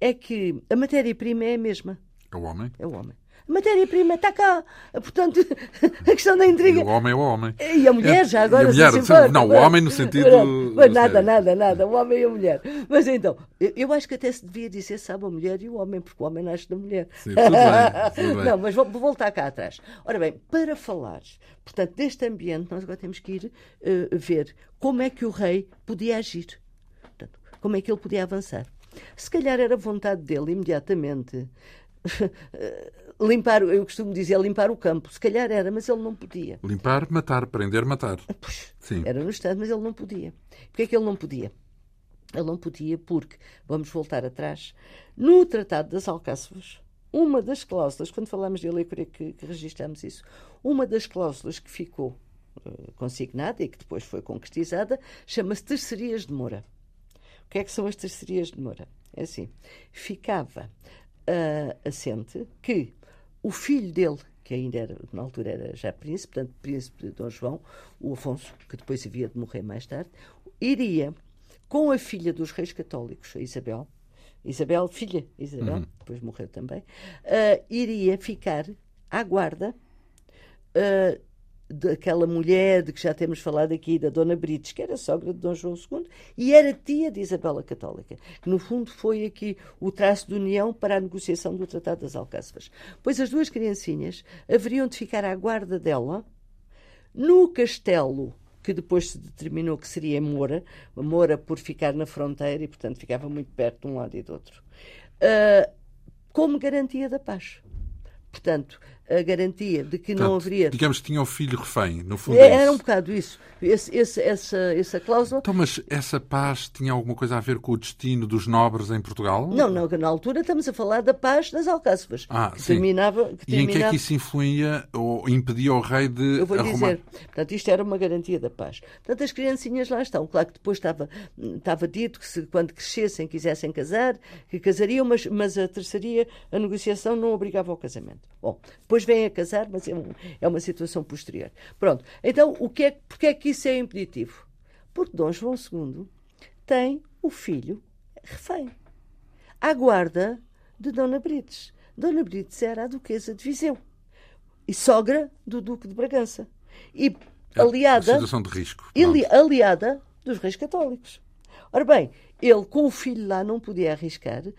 é que a matéria-prima é a mesma. É o homem? É o homem matéria-prima está cá. Portanto, a questão da intriga. E o homem é o homem. E a mulher, já agora. A mulher, se não, o homem no sentido. Mas nada, nada, nada. O homem e a mulher. Mas então, eu, acho que até se devia dizer, sabe, a mulher e o homem, porque o homem nasce da mulher. Sim, tudo bem, tudo bem. Não, mas vou, vou, voltar cá atrás. Ora bem, para falar, portanto, deste ambiente, nós agora temos que ir uh, ver como é que o rei podia agir. Portanto, como é que ele podia avançar. Se calhar era vontade dele imediatamente limpar, eu costumo dizer limpar o campo. Se calhar era, mas ele não podia. Limpar, matar, prender, matar. Puxa, Sim. Era no Estado, mas ele não podia. Porquê é que ele não podia? Ele não podia porque, vamos voltar atrás, no Tratado das Alcáçovas, uma das cláusulas, quando falamos dele, eu creio que, que registramos isso, uma das cláusulas que ficou uh, consignada e que depois foi concretizada, chama-se tercerias de mora. O que é que são as tercerias de mora? É assim, ficava uh, assente que o filho dele, que ainda era, na altura era já príncipe, portanto, príncipe de Dom João, o Afonso, que depois havia de morrer mais tarde, iria com a filha dos reis católicos, a Isabel, Isabel, filha Isabel, uhum. depois morreu também, uh, iria ficar à guarda uh, daquela mulher de que já temos falado aqui, da Dona Brites, que era sogra de Dom João II e era tia de Isabela Católica, que no fundo foi aqui o traço de união para a negociação do Tratado das Alcáçovas. Pois as duas criancinhas haveriam de ficar à guarda dela no castelo que depois se determinou que seria Moura, Moura por ficar na fronteira e, portanto, ficava muito perto de um lado e do outro, uh, como garantia da paz. Portanto, a garantia de que Portanto, não haveria. Digamos que tinha o filho refém, no fundo. É, era um bocado isso. Esse, esse, essa, essa cláusula. Então, mas essa paz tinha alguma coisa a ver com o destino dos nobres em Portugal? Não, não, na altura estamos a falar da paz das Alcáçovas. Ah, que sim. Terminava, que e em que é que isso influía ou impedia o rei de. Eu vou arrumar... dizer. Portanto, isto era uma garantia da paz. Portanto, as criancinhas lá estão. Claro que depois estava, estava dito que se, quando crescessem quisessem casar, que casariam, mas, mas a terceira a negociação não obrigava ao casamento. Bom, depois vêm a casar, mas é, um, é uma situação posterior. Pronto. Então, o que é, porque é que isso é impeditivo? Porque Dom João II tem o filho refém, à guarda de Dona Brites. Dona Brites era a duquesa de Viseu e sogra do Duque de Bragança. E é aliada. situação de risco. aliada dos reis católicos. Ora bem, ele, com o filho lá, não podia arriscar de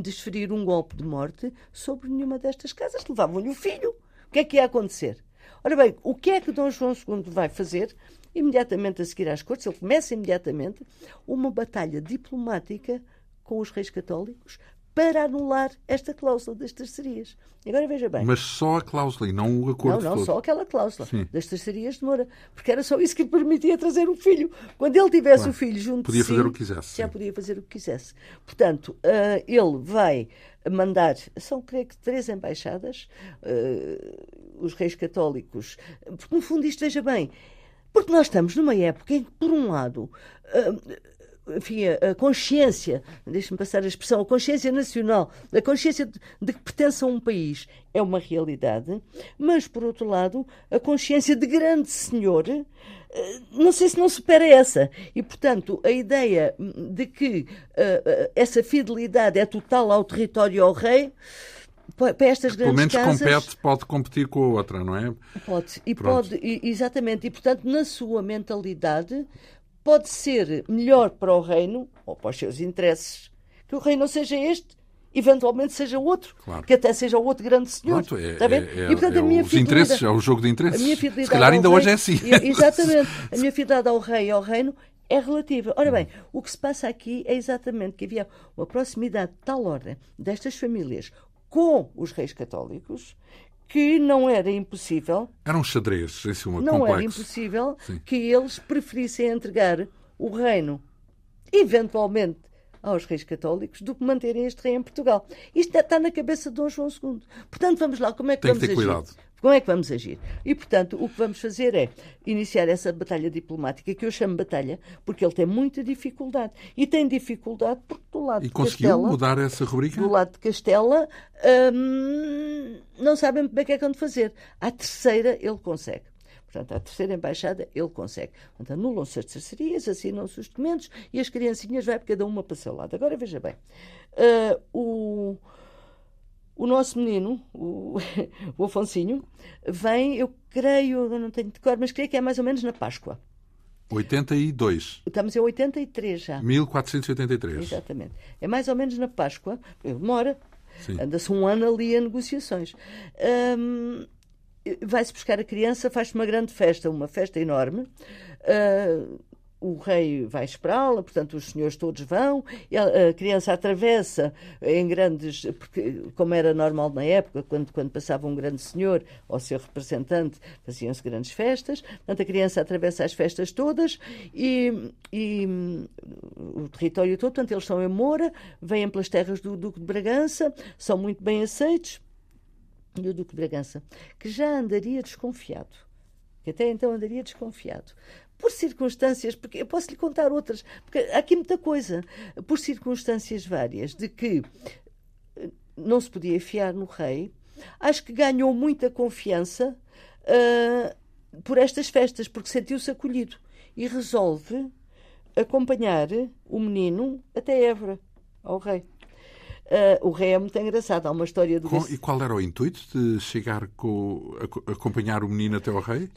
desferir um golpe de morte sobre nenhuma destas casas. Levavam-lhe o filho. O que é que ia acontecer? Ora bem, o que é que Dom João II vai fazer? Imediatamente a seguir às cortes, ele começa imediatamente uma batalha diplomática com os reis católicos para anular esta cláusula das terceirias. Agora veja bem. Mas só a cláusula e não o acordo Não, não, todo. só aquela cláusula Sim. das terceirias de Moura. Porque era só isso que lhe permitia trazer o filho. Quando ele tivesse claro. o filho junto podia de si, fazer o que quisesse. Já podia fazer o que quisesse. Portanto, uh, ele vai mandar, são creio que três embaixadas, uh, os reis católicos, porque no fundo isto, veja bem, porque nós estamos numa época em que, por um lado, uh, enfim, a consciência, deixe-me passar a expressão, a consciência nacional, a consciência de, que pertence a um país é uma realidade, mas, por outro lado, a consciência de grande senhor, eh, não sei se não supera essa. E, portanto, a ideia de que uh, essa fidelidade é total ao território ao rei para estas grandes Pelo menos casas, compete, pode competir com a outra, não é? Pode, e Pronto. pode, e, exatamente, e portanto, na sua mentalidade, pode ser melhor para o reino, ou para os seus interesses, que o reino não seja este, eventualmente seja outro, claro. que até seja o outro grande senhor. Pronto, é, está ver? É, e, portanto, é a minha os interesses, é o jogo de interesses. A minha Se calhar ainda hoje é assim. Exatamente. A minha fidelidade ao rei e ao reino é relativa. Ora bem, o que se passa aqui é exatamente que havia uma proximidade de tal ordem destas famílias com os reis católicos que não era impossível. Era um xadrez em cima Não complexo. era impossível Sim. que eles preferissem entregar o reino, eventualmente, aos reis católicos do que manterem este rei em Portugal. Isto está na cabeça de Dom João II. Portanto, vamos lá, como é que Tem vamos que ter agir? Cuidado. Como é que vamos agir? E, portanto, o que vamos fazer é iniciar essa batalha diplomática, que eu chamo batalha, porque ele tem muita dificuldade. E tem dificuldade porque do lado e de conseguiu Castela... mudar essa rubrica? Do lado de Castela, hum, não sabem bem o que é que vão fazer. À terceira, ele consegue. Portanto, à terceira embaixada, ele consegue. Portanto, anulam-se as terceirias, assinam-se os documentos e as criancinhas vai cada uma para o seu lado. Agora, veja bem. Uh, o o nosso menino, o, o Afonsinho, vem, eu creio, eu não tenho de cor, mas creio que é mais ou menos na Páscoa. 82. Estamos em 83 já. 1483. Exatamente. É mais ou menos na Páscoa. Ele demora. Anda-se um ano ali a negociações. Vai-se buscar a criança, faz uma grande festa, uma festa enorme. Uh, o rei vai esperá-la, portanto os senhores todos vão, a criança atravessa em grandes, porque como era normal na época, quando, quando passava um grande senhor ou seu representante, faziam-se grandes festas, portanto a criança atravessa as festas todas e, e o território todo, portanto eles estão em Moura, vêm pelas terras do Duque de Bragança, são muito bem aceitos, e o Duque de Bragança, que já andaria desconfiado, que até então andaria desconfiado, por circunstâncias, porque eu posso lhe contar outras, porque há aqui muita coisa, por circunstâncias várias, de que eh, não se podia fiar no rei, acho que ganhou muita confiança uh, por estas festas, porque sentiu-se acolhido e resolve acompanhar o menino até Évora, ao rei. Uh, o rei é muito engraçado. Há uma história do. Com, e qual era o intuito de chegar com. acompanhar o menino até ao rei?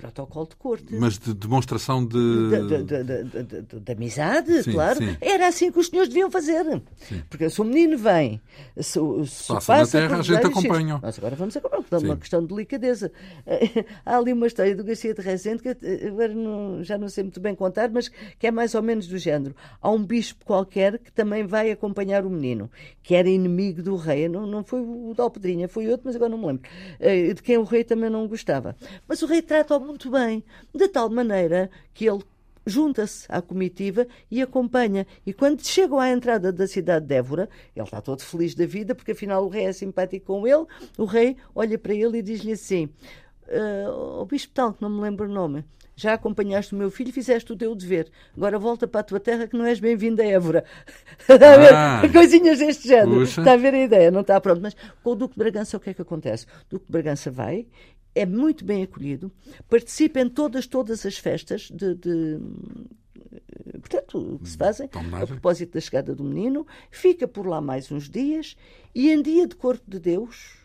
Protocolo de corte. Mas de demonstração de. De, de, de, de amizade, sim, claro. Sim. Era assim que os senhores deviam fazer. Sim. Porque se o menino vem, se, se passa, passa na terra, a gente acompanha. Nós agora vamos acompanhar, porque é uma questão de delicadeza. Há ali uma história do Garcia de Rezende que agora não, já não sei muito bem contar, mas que é mais ou menos do género. Há um bispo qualquer que também vai acompanhar o menino, que era inimigo do rei. Não, não foi o da Alpedrinha, foi outro, mas agora não me lembro. Eh, de quem o rei também não gostava. Mas o rei trata-o muito bem, de tal maneira que ele junta-se à comitiva e acompanha. E quando chegam à entrada da cidade de Évora, ele está todo feliz da vida, porque afinal o rei é simpático com ele. O rei olha para ele e diz-lhe assim: uh, O bispo tal, que não me lembro o nome, já acompanhaste o meu filho e fizeste o teu dever. Agora volta para a tua terra que não és bem-vindo a Évora. Está a ver? Ah, Coisinhas deste género. Puxa. Está a ver a ideia? Não está pronto. Mas com o Duque de Bragança o que é que acontece? O Duque de Bragança vai, é muito bem acolhido, participa em todas, todas as festas de, de portanto, que se fazem a propósito da chegada do menino, fica por lá mais uns dias e em dia de corpo de Deus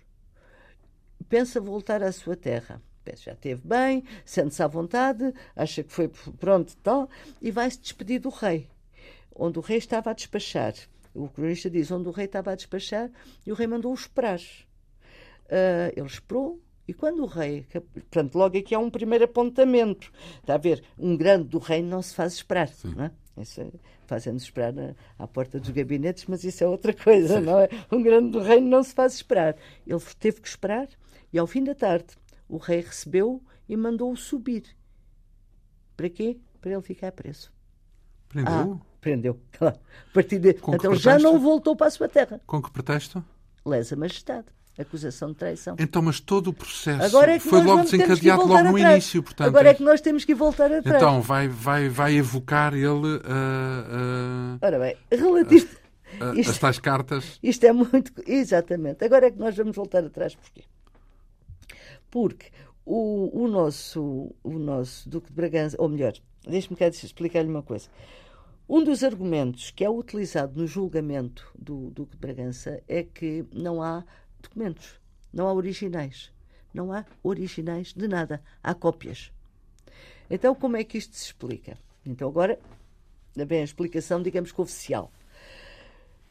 pensa voltar à sua terra. Já esteve bem, sente-se à vontade, acha que foi pronto e tal, e vai-se despedir do rei, onde o rei estava a despachar. O cronista diz onde o rei estava a despachar e o rei mandou-o esperar. Uh, ele esperou, e quando o rei, portanto, logo aqui há um primeiro apontamento, está a ver, um grande do reino não se faz esperar, Sim. não é? Isso é, fazendo esperar na, à porta dos gabinetes, mas isso é outra coisa, Sim. não é? Um grande do reino não se faz esperar. Ele teve que esperar e ao fim da tarde o rei recebeu e mandou-o subir. Para quê? Para ele ficar preso. Prendeu? Ah, prendeu, claro. A partir de... Então já não voltou para a sua terra. Com que pretexto? Lesa majestade acusação de traição. Então, mas todo o processo é foi logo desencadeado logo no atrás. início, portanto. Agora é que nós temos que voltar atrás. Então, vai, vai, vai evocar ele uh, uh, Ora bem, relativo... Uh, isto, as tais cartas. Isto é muito... Exatamente. Agora é que nós vamos voltar atrás. Porquê? Porque o, o, nosso, o nosso Duque de Bragança, ou melhor, deixe-me cá explicar-lhe uma coisa. Um dos argumentos que é utilizado no julgamento do Duque de Bragança é que não há documentos. Não há originais. Não há originais de nada. Há cópias. Então, como é que isto se explica? Então, agora, bem a explicação, digamos que oficial.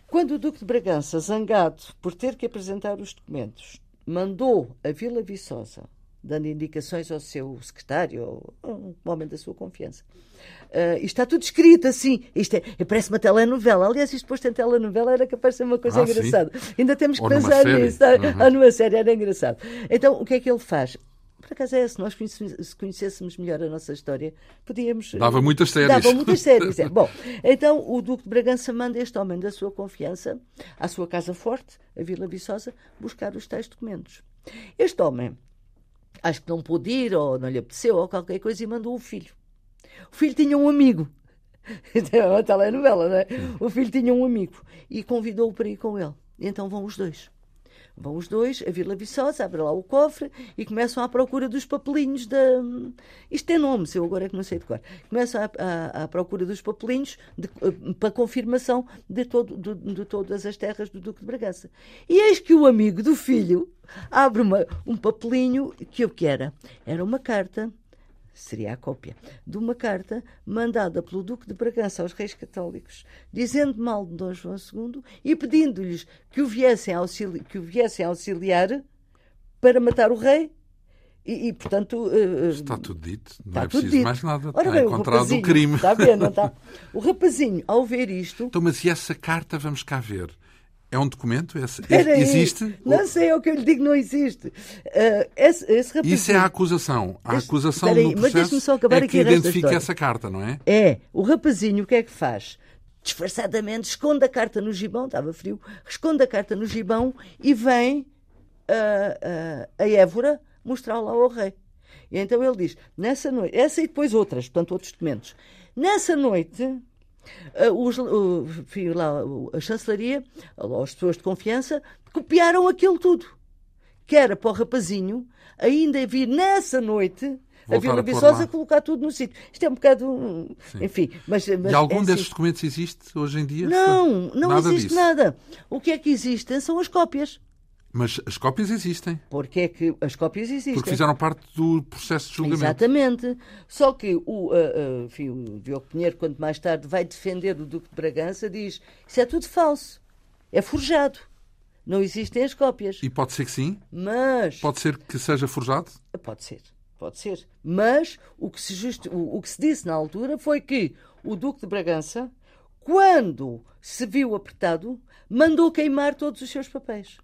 Quando o Duque de Bragança, zangado por ter que apresentar os documentos, mandou a Vila Viçosa dando indicações ao seu secretário, ou um homem da sua confiança. Uh, isto está tudo escrito assim. Isto é, parece uma telenovela. Aliás, isto depois em telenovela era capaz de ser uma coisa ah, engraçada. Sim. Ainda temos que ou pensar nisso. Uhum. Ou numa série era engraçado. Então, o que é que ele faz? Por acaso é, se nós se conhecêssemos melhor a nossa história, podíamos. Dava muitas séries. Dava muitas séries. É. Bom, então o Duque de Bragança manda este homem da sua confiança à sua casa forte, a Vila Viçosa, buscar os tais documentos. Este homem acho que não pôde ir, ou não lhe apeteceu, ou qualquer coisa, e mandou o filho. O filho tinha um amigo. É uma telenovela, não é? O filho tinha um amigo e convidou-o para ir com ele. Então vão os dois. Vão os dois a Vila Viçosa, abre lá o cofre e começam à procura dos papelinhos da. Isto tem nomes, eu agora é que não sei de cor. Começam à, procura dos papelinhos de, para confirmação de, todo, de, de, todas as terras do Duque de Bragança. E eis que o amigo do filho abre uma, um papelinho que o que era? Era uma carta seria a cópia, de uma carta mandada pelo Duque de Bragança aos reis católicos, dizendo mal de Dom João II e pedindo-lhes que, o viessem auxili que o viessem auxiliar para matar o rei. E, e portanto. Uh, está tudo dito, não é preciso dito. mais nada. Ora está bem, encontrado o, o crime. Está não está? O rapazinho, ao ver isto. Então, mas e essa carta, vamos cá ver. É um documento? Esse, existe? Não sei, é o que eu lhe digo, não existe. Uh, esse, esse rapazinho... Isso é a acusação. A acusação no aí, processo só acabar é que identifica essa carta, não é? É. O rapazinho o que é que faz? Disfarçadamente esconde a carta no gibão, estava frio, esconde a carta no gibão e vem uh, uh, a Évora mostrá-la ao rei. E então ele diz, nessa noite, essa e depois outras, portanto outros documentos. Nessa noite os, uh, lá, a chancelaria, as pessoas de confiança, copiaram aquilo tudo. Que era para o rapazinho ainda vir nessa noite Voltar a Vila Viçosa colocar tudo no sítio. Isto é um bocado. Sim. Enfim. Mas, mas e algum é desses assim. documentos existe hoje em dia? Não, não nada existe disso. nada. O que é que existem são as cópias. Mas as cópias existem. Porque é que as cópias existem. Porque fizeram parte do processo de julgamento. Exatamente. Só que o, uh, uh, enfim, o Diogo Pinheiro, quando mais tarde vai defender o Duque de Bragança, diz isso é tudo falso. É forjado. Não existem as cópias. E pode ser que sim? Mas... Pode ser que seja forjado? Pode ser. Pode ser. Mas o que se, just... o, o que se disse na altura foi que o Duque de Bragança, quando se viu apertado, mandou queimar todos os seus papéis.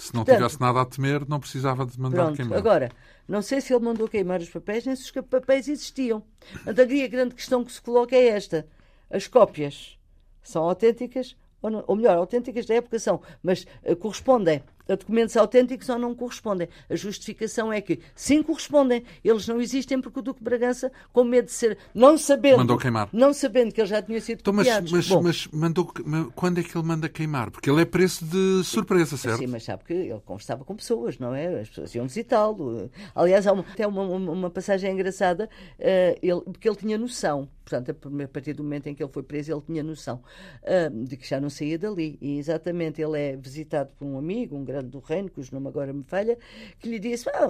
Se não Portanto, tivesse nada a temer, não precisava de mandar pronto, queimar. Agora, não sei se ele mandou queimar os papéis, nem se os papéis existiam. Então, a grande questão que se coloca é esta: as cópias são autênticas, ou, não, ou melhor, autênticas da época são, mas uh, correspondem a documentos autênticos ou não correspondem. A justificação é que sim correspondem, eles não existem porque o Duque Bragança, com medo de ser, não sabendo, mandou queimar. não sabendo que ele já tinha sido então, mas, mas, Bom, mas mandou, quando é que ele manda queimar? Porque ele é preço de surpresa, certo? Sim, mas sabe que ele conversava com pessoas, não é? As pessoas iam visitá-lo. Aliás, há uma, até uma, uma, uma passagem engraçada, uh, ele, porque ele tinha noção portanto, a partir do momento em que ele foi preso, ele tinha noção uh, de que já não saía dali. E exatamente ele é visitado por um amigo, um grande do reino, cujo nome agora me falha, que lhe disse: ah,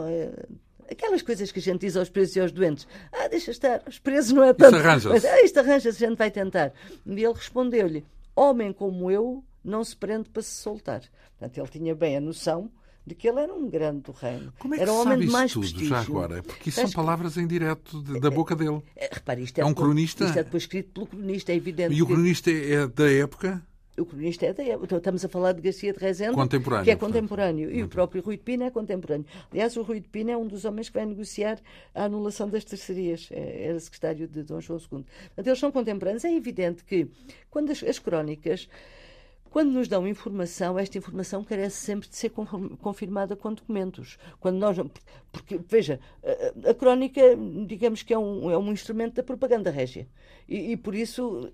aquelas coisas que a gente diz aos presos e aos doentes. Ah, deixa estar, os presos não é tanto. Isto arranja-se. Mas, ah, isto arranja-se, a gente vai tentar. E ele respondeu-lhe: Homem como eu não se prende para se soltar. Portanto, ele tinha bem a noção de que ele era um grande do reino. Como é que era um homem de mais tudo, prestígio. já agora? Porque isso são palavras em direto de, da boca dele. É, repare, isto é, é um cronista? Isto é depois escrito pelo cronista, é evidente. E o cronista é da época? O cronista é da época. Então, estamos a falar de Garcia de Rezende, contemporâneo, que é contemporâneo. Portanto. E o próprio Rui de Pina é contemporâneo. Aliás, o Rui de Pina é um dos homens que vai negociar a anulação das terceirias. É, era secretário de Dom João II. Portanto, eles são contemporâneos. É evidente que, quando as, as crónicas quando nos dão informação, esta informação carece sempre de ser confirmada com documentos. Quando nós, porque, veja, a, crónica, digamos que é um, é um instrumento da propaganda régia. E, e por isso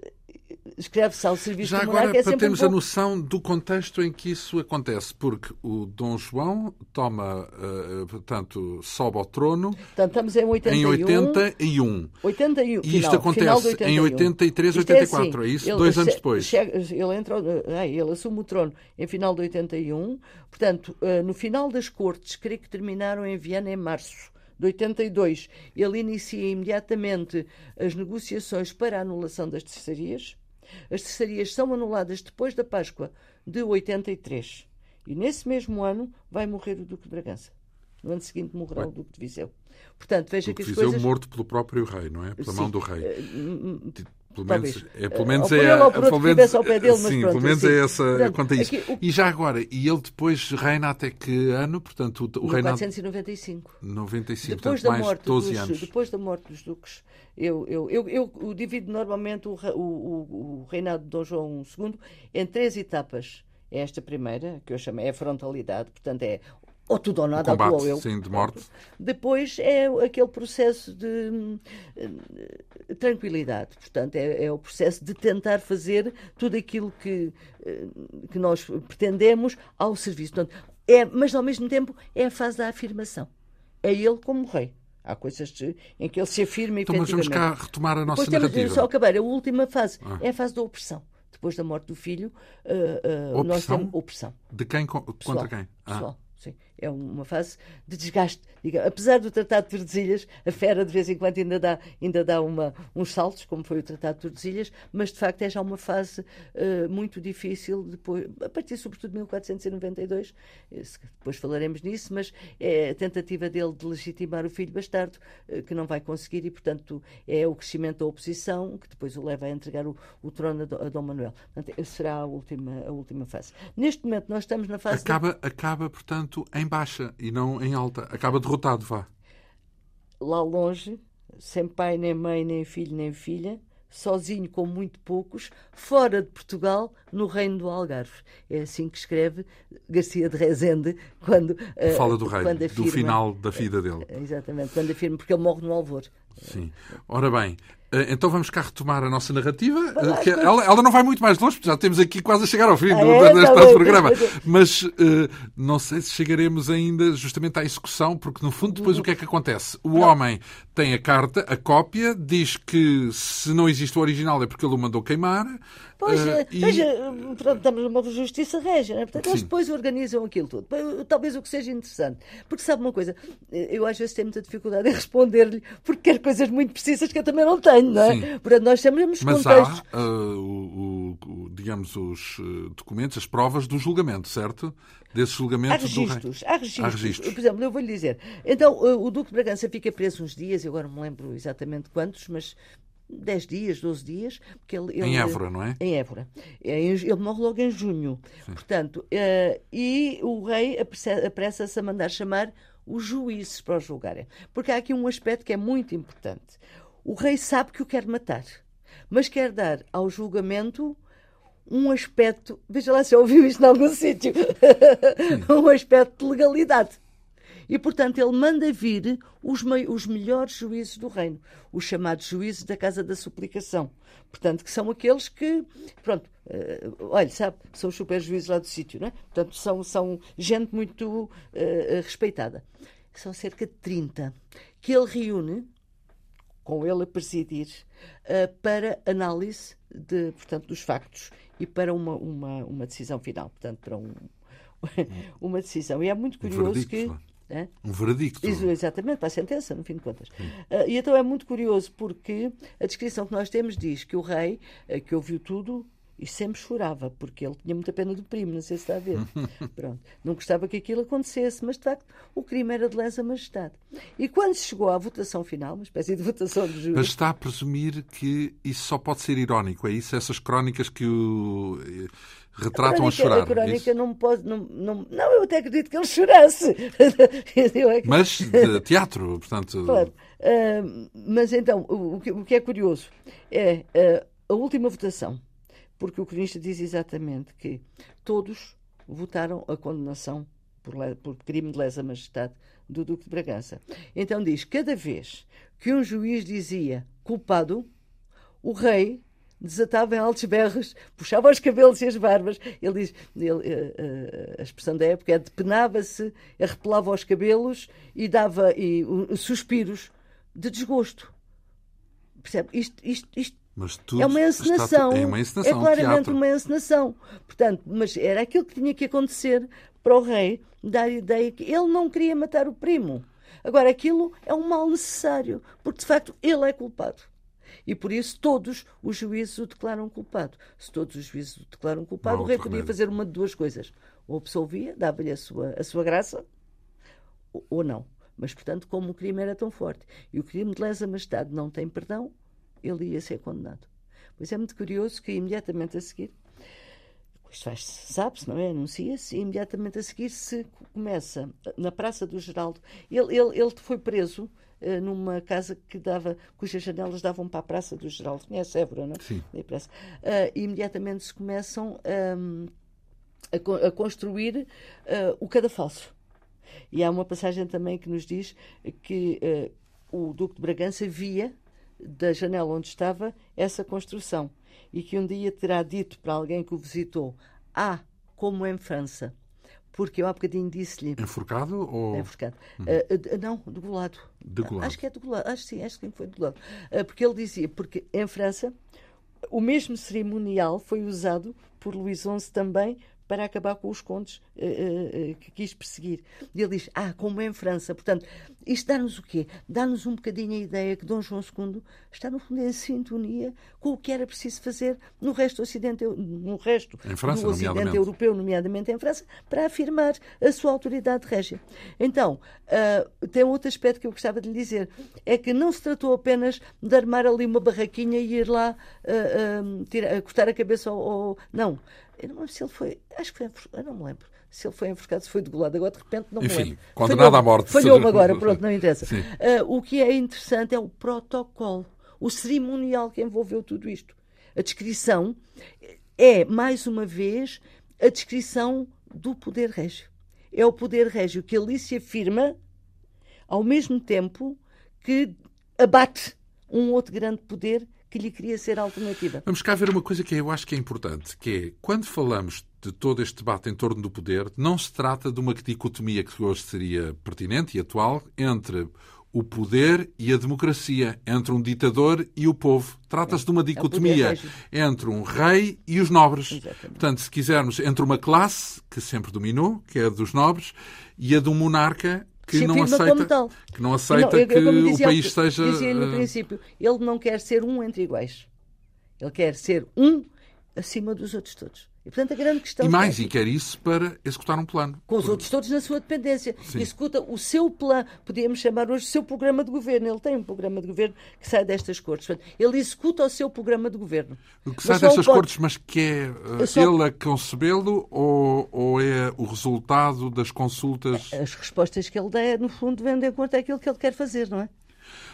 escreve-se ao serviço Já agora. É para termos um a noção do contexto em que isso acontece, porque o Dom João toma, uh, portanto, sobe ao trono portanto, estamos em 81. Em 81. 81 e isto acontece em 83, 84, é, assim, é isso? Dois anos depois. Chega, ele, entra, ele assume o trono em final de 81. Portanto, no final das cortes, creio que terminaram em Viana em março de 82, ele inicia imediatamente as negociações para a anulação das terceirias. As terceirias são anuladas depois da Páscoa de 83. E nesse mesmo ano vai morrer o Duque de Bragança. No ano seguinte morrerá Bem, o Duque de Viseu. Portanto, veja Duque que as Viseu coisas... morto pelo próprio rei, não é? Pela Sim. mão do rei. Pelo menos, é, pelo menos é, é, pelo menos, ao pé dele, sim, pronto, pelo menos sim. é essa portanto, quanto a isso. Aqui, o... E já agora, e ele depois reina até que ano? Portanto, o, o reinado 495. 95, depois portanto, da mais morte 12 dos, anos. Depois da morte dos duques, eu, eu, eu, eu, eu divido normalmente o, o, o, reinado de Dom João II em três etapas. É esta primeira, que eu chamo é a frontalidade, portanto é ou tudo ou nada, combate, ou eu. Sim, de morte. Depois é aquele processo de uh, tranquilidade, portanto, é, é, o processo de tentar fazer tudo aquilo que, uh, que nós pretendemos ao serviço. Portanto, é, mas, ao mesmo tempo, é a fase da afirmação. É ele como rei. Há coisas em que ele se afirma então, mas vamos cá retomar a nossa Depois narrativa. Temos, só acabar. A última fase ah. é a fase da opressão. Depois da morte do filho, uh, nós temos opressão. De quem contra pessoal, quem? Ah. Pessoal. Sim, é uma fase de desgaste. Apesar do Tratado de Tordesilhas, a Fera de vez em quando ainda dá, ainda dá uma, uns saltos, como foi o Tratado de Tordesilhas, mas de facto é já uma fase uh, muito difícil, depois, a partir sobretudo de 1492, depois falaremos nisso, mas é a tentativa dele de legitimar o filho bastardo, uh, que não vai conseguir, e portanto é o crescimento da oposição que depois o leva a entregar o, o trono a, Dom Manuel. Portanto, será a última, a última fase. Neste momento nós estamos na fase. Acaba, de... acaba portanto, em baixa e não em alta. Acaba derrotado, vá. Lá longe, sem pai, nem mãe, nem filho, nem filha, sozinho com muito poucos, fora de Portugal, no reino do Algarve. É assim que escreve Garcia de Rezende quando fala do reino, do final da vida dele. Exatamente, quando afirma, porque ele morre no Alvor. Sim. Ora bem, eh, então vamos cá retomar a nossa narrativa. Eh, ela, ela, não vai muito mais longe, porque já temos aqui quase a chegar ao fim ah, do, é, deste tá programa. Mas uh, não sei se chegaremos ainda justamente à execução, porque no fundo depois o que é que acontece? O homem tem a carta, a cópia, diz que se não existe o original é porque ele o mandou queimar. Pois, uh, e... veja, pronto, estamos numa justiça régia, né? portanto, eles depois organizam aquilo tudo. Talvez o que seja interessante. Porque sabe uma coisa, eu às vezes tenho muita dificuldade em responder-lhe, porque quero coisas muito precisas que eu também não tenho, não é? Sim. Portanto, nós chamamos Mas contextos. há, uh, o, o, digamos, os uh, documentos, as provas do julgamento, certo? Desse julgamento há registros, há registros. Há registros. Por exemplo, eu vou-lhe dizer. Então, uh, o Duque de Bragança fica preso uns dias, eu agora não me lembro exatamente quantos, mas 10 dias, 12 dias. Porque ele, ele, em Évora, não é? Em Évora. É, ele morre logo em junho. Sim. Portanto, uh, e o rei apressa-se a mandar chamar os juízes para o julgarem. Porque há aqui um aspecto que é muito importante. O rei sabe que o quer matar, mas quer dar ao julgamento um aspecto. Veja lá se eu ouviu isto em algum sítio. um aspecto de legalidade. E, portanto, ele manda vir os, os melhores juízes do reino, os chamados juízes da Casa da Suplicação. Portanto, que são aqueles que, pronto, uh, olha, sabe, são os super juízes lá do sítio, não é? Portanto, são, são gente muito uh, respeitada. São cerca de 30 que ele reúne, com ele a presidir, uh, para análise de, portanto, dos factos e para uma, uma, uma decisão final, portanto, para um, uma decisão. E é muito curioso que. É? Um veredicto. Isso, exatamente, para a sentença, no fim de contas. Uh, e então é muito curioso porque a descrição que nós temos diz que o rei, uh, que ouviu tudo, e sempre chorava, porque ele tinha muita pena do primo, não sei se está a ver. Pronto. Não gostava que aquilo acontecesse, mas de facto o crime era de lesa majestade. E quando se chegou à votação final, uma espécie de votação de júri. Mas está a presumir que isso só pode ser irónico, é isso? Essas crónicas que o retratam a, crónica, a chorar. A crónica não pode. Não, não, não, eu até acredito que ele chorasse. mas de teatro, portanto. Claro. Uh, mas então, o, o, que, é curioso é uh, a última votação, porque o cronista diz exatamente que todos votaram a condenação por, por crime de lesa majestade do Duque de Bragança. Então diz: cada vez que um juiz dizia culpado, o rei desatava em altos berros, puxava os cabelos e as barbas. Ele diz, ele, eh, eh, a expressão da época é depenava-se, arrepelava os cabelos e dava e, suspiros de desgosto. Percebe? Isto, isto, isto é uma encenação. Está, é uma encenação. É claramente teatro. uma encenação. Portanto, mas era aquilo que tinha que acontecer para o rei dar a ideia que ele não queria matar o primo. Agora, aquilo é um mal necessário, porque de facto ele é culpado. E por isso todos os juízes o declaram culpado. Se todos os juízes o declaram culpado, não, o rei podia fazer uma de duas coisas. Ou absolvia, dava-lhe a sua, a sua graça, ou, ou não. Mas, portanto, como o crime era tão forte e o crime de lesa majestade não tem perdão, ele ia ser condenado. Pois é muito curioso que imediatamente a seguir, isto sabe-se, não é? Anuncia-se, e imediatamente a seguir se começa na Praça do Geraldo. Ele, ele, ele foi preso eh, numa casa que dava, cujas janelas davam para a Praça do Geral. Conhece Évora, não é? Sim. Uh, e imediatamente se começam um, a, a, construir uh, o cadafalso. E há uma passagem também que nos diz que uh, o Duque de Bragança via da janela onde estava essa construção e que um dia terá dito para alguém que o visitou: Ah, como em França porque eu há bocadinho disse-lhe. Enforcado ou. Enforcado. Uh, não, degolado. Degolado. Acho que é degolado. Acho sim, acho que foi degolado. Uh, porque ele dizia, porque em França o mesmo cerimonial foi usado por Luís XI também para acabar com os contos uh, uh, que quis perseguir. E ele diz: Ah, como é em França. Portanto, isto dá-nos o quê? Dá-nos um bocadinho a ideia que Dom João II está, no fundo, em sintonia com o que era preciso fazer no resto do Ocidente, no resto França, do Ocidente europeu, nomeadamente em França, para afirmar a sua autoridade régia. Então, uh, tem outro aspecto que eu gostava de lhe dizer: é que não se tratou apenas de armar ali uma barraquinha e ir lá tirar, cortar a cabeça ao não eu não lembro se ele foi. Acho que foi. Eu não me lembro se ele foi enforcado, se foi degolado. Agora, de repente, não Enfim, me lembro. condenado à morte. Falhou-me agora, pronto, não interessa. Uh, o que é interessante é o protocolo, o cerimonial que envolveu tudo isto. A descrição é, mais uma vez, a descrição do poder régio. É o poder régio que ali se afirma, ao mesmo tempo que abate um outro grande poder que lhe queria ser alternativa. Vamos cá ver uma coisa que eu acho que é importante, que é, quando falamos de todo este debate em torno do poder, não se trata de uma dicotomia que hoje seria pertinente e atual entre o poder e a democracia, entre um ditador e o povo. Trata-se de uma é dicotomia é entre um rei e os nobres. Exatamente. Portanto, se quisermos, entre uma classe que sempre dominou, que é a dos nobres, e a de um monarca que não aceita, que não aceita não, eu, que eu, o país seja. Dizia no princípio, ele não quer ser um entre iguais. Ele quer ser um acima dos outros todos. E, portanto, a grande questão. E mais, é e quer isso para executar um plano. Com os outros todos na sua dependência. Sim. Executa o seu plano, podíamos chamar hoje o seu programa de governo. Ele tem um programa de governo que sai destas cortes. Ele executa o seu programa de governo. O que sai destas pode... cortes, mas que é só... ele a concebê-lo ou, ou é o resultado das consultas? As respostas que ele dá, no fundo, vêm de acordo àquilo que ele quer fazer, não é?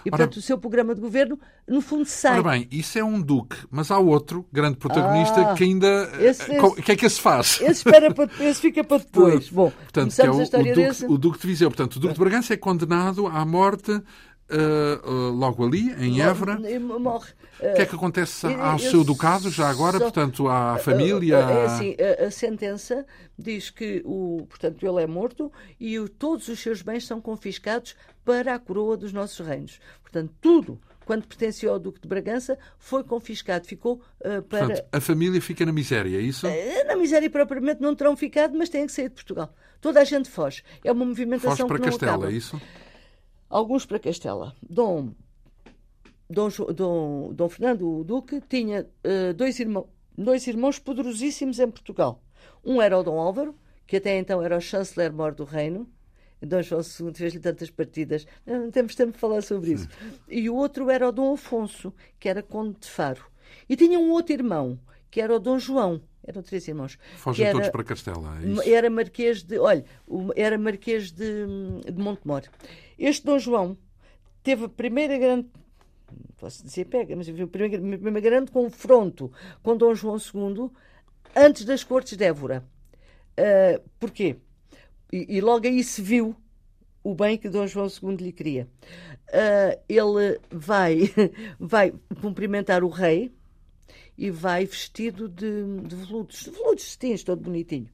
E, portanto, Ora, o seu programa de governo, no fundo, sai. Ora bem, isso é um duque, mas há outro grande protagonista ah, que ainda. Esse, o que é que esse faz? Esse, espera para, esse fica para depois. Bom, portanto, que é o, o duque, desse. o duque de Viseu. Portanto, o Duque de Bragança é condenado à morte uh, uh, logo ali, em Évora. Morre. O que é que acontece ao seu ducado, já agora, só, portanto, à família? É assim, a, a, sentença diz que o, portanto, ele é morto e o, todos os seus bens são confiscados para a coroa dos nossos reinos. Portanto, tudo quando pertencia ao Duque de Bragança, foi confiscado, ficou uh, para. Portanto, a família fica na miséria, é isso? Uh, na miséria propriamente não terão ficado, mas têm que sair de Portugal. Toda a gente foge. É uma movimentação foge para que não Castela, acaba. é isso? Alguns para Castela. Dom, Dom, Dom, Dom Fernando, o Duque, tinha uh, dois, irmão, dois irmãos poderosíssimos em Portugal. Um era o Dom Álvaro, que até então era o chanceler-mor do reino, Dom João II fez-lhe tantas partidas, não temos tempo de falar sobre isso. E o outro era o Dom Afonso, que era conde de Faro. E tinha um outro irmão, que era o Dom João. Eram três irmãos. Fogem era, todos para Castela. É era marquês de. Olha, era marquês de, de Montemor. Este Dom João teve a primeira grande. Posso dizer pega, mas o primeiro, primeiro grande confronto com Dom João II antes das cortes de Évora. Uh, porquê? E, logo aí se viu o bem que Dom João II lhe queria. Uh, ele vai, vai cumprimentar o rei e vai vestido de, de veludos, de veludos cetins, todo bonitinho.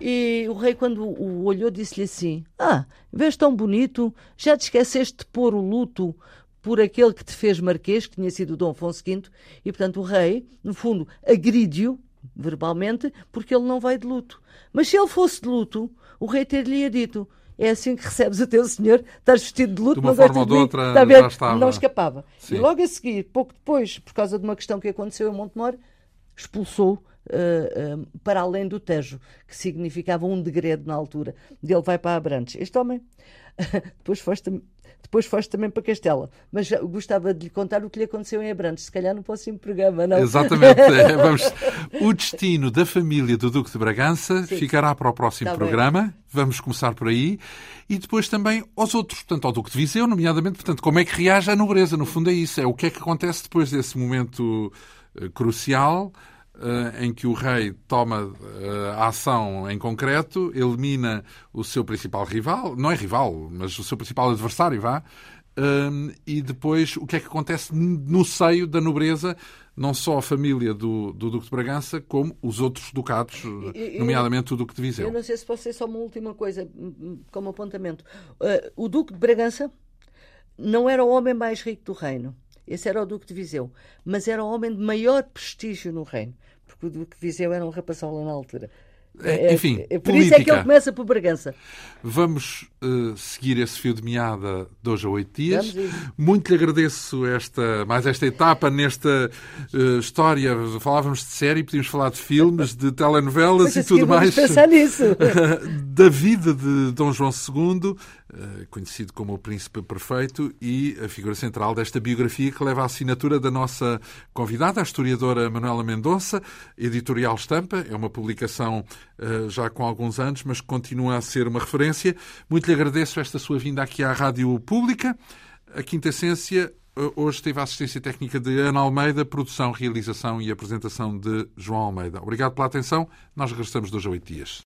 E o rei, quando o olhou, disse-lhe assim: Ah, vês tão bonito, já te esqueceste de pôr o luto por aquele que te fez marquês, que tinha sido Dom Afonso V, e portanto o rei, no fundo, agride-o verbalmente, porque ele não vai de luto. Mas se ele fosse de luto, o rei ter-lhe dito: é assim que recebes o teu senhor, estás vestido de luto, de ou de outra está não escapava. Sim. E logo a seguir, pouco depois, por causa de uma questão que aconteceu em Montemor, expulsou uh, uh, para além do Tejo, que significava um degredo na altura. Ele vai para Abrantes. Este homem depois foste depois foste também para Castela. Mas gostava de lhe contar o que lhe aconteceu em Abrantes. Se calhar no próximo programa, não? Exatamente. É, vamos... O destino da família do Duque de Bragança Sim. ficará para o próximo Está programa. Bem. Vamos começar por aí. E depois também aos outros, portanto, ao Duque de Viseu, nomeadamente, portanto, como é que reage a nobreza? No fundo é isso. É o que é que acontece depois desse momento uh, crucial em que o rei toma uh, a ação em concreto, elimina o seu principal rival, não é rival, mas o seu principal adversário, vá, uh, e depois o que é que acontece no seio da nobreza, não só a família do, do Duque de Bragança, como os outros ducados, nomeadamente o Duque de Viseu. Eu não sei se posso ser só uma última coisa, como apontamento. o Duque de Bragança não era o homem mais rico do reino. Esse era o Duque de Viseu. Mas era o homem de maior prestígio no reino. Porque o Duque de Viseu era um rapazola na altura. É, é, enfim, é, por política. isso é que ele começa por Bragança. Vamos uh, seguir esse fio de meada de hoje a oito dias. Muito lhe agradeço esta, mais esta etapa nesta uh, história. Falávamos de série, podíamos falar de filmes, de telenovelas e tudo mais. pensar nisso. da vida de Dom João II, conhecido como o Príncipe Perfeito, e a figura central desta biografia que leva a assinatura da nossa convidada, a historiadora Manuela Mendonça, editorial Estampa. É uma publicação eh, já com alguns anos, mas continua a ser uma referência. Muito lhe agradeço esta sua vinda aqui à Rádio Pública. A Quinta Essência eh, hoje teve a assistência técnica de Ana Almeida, produção, realização e apresentação de João Almeida. Obrigado pela atenção. Nós regressamos dois a oito dias.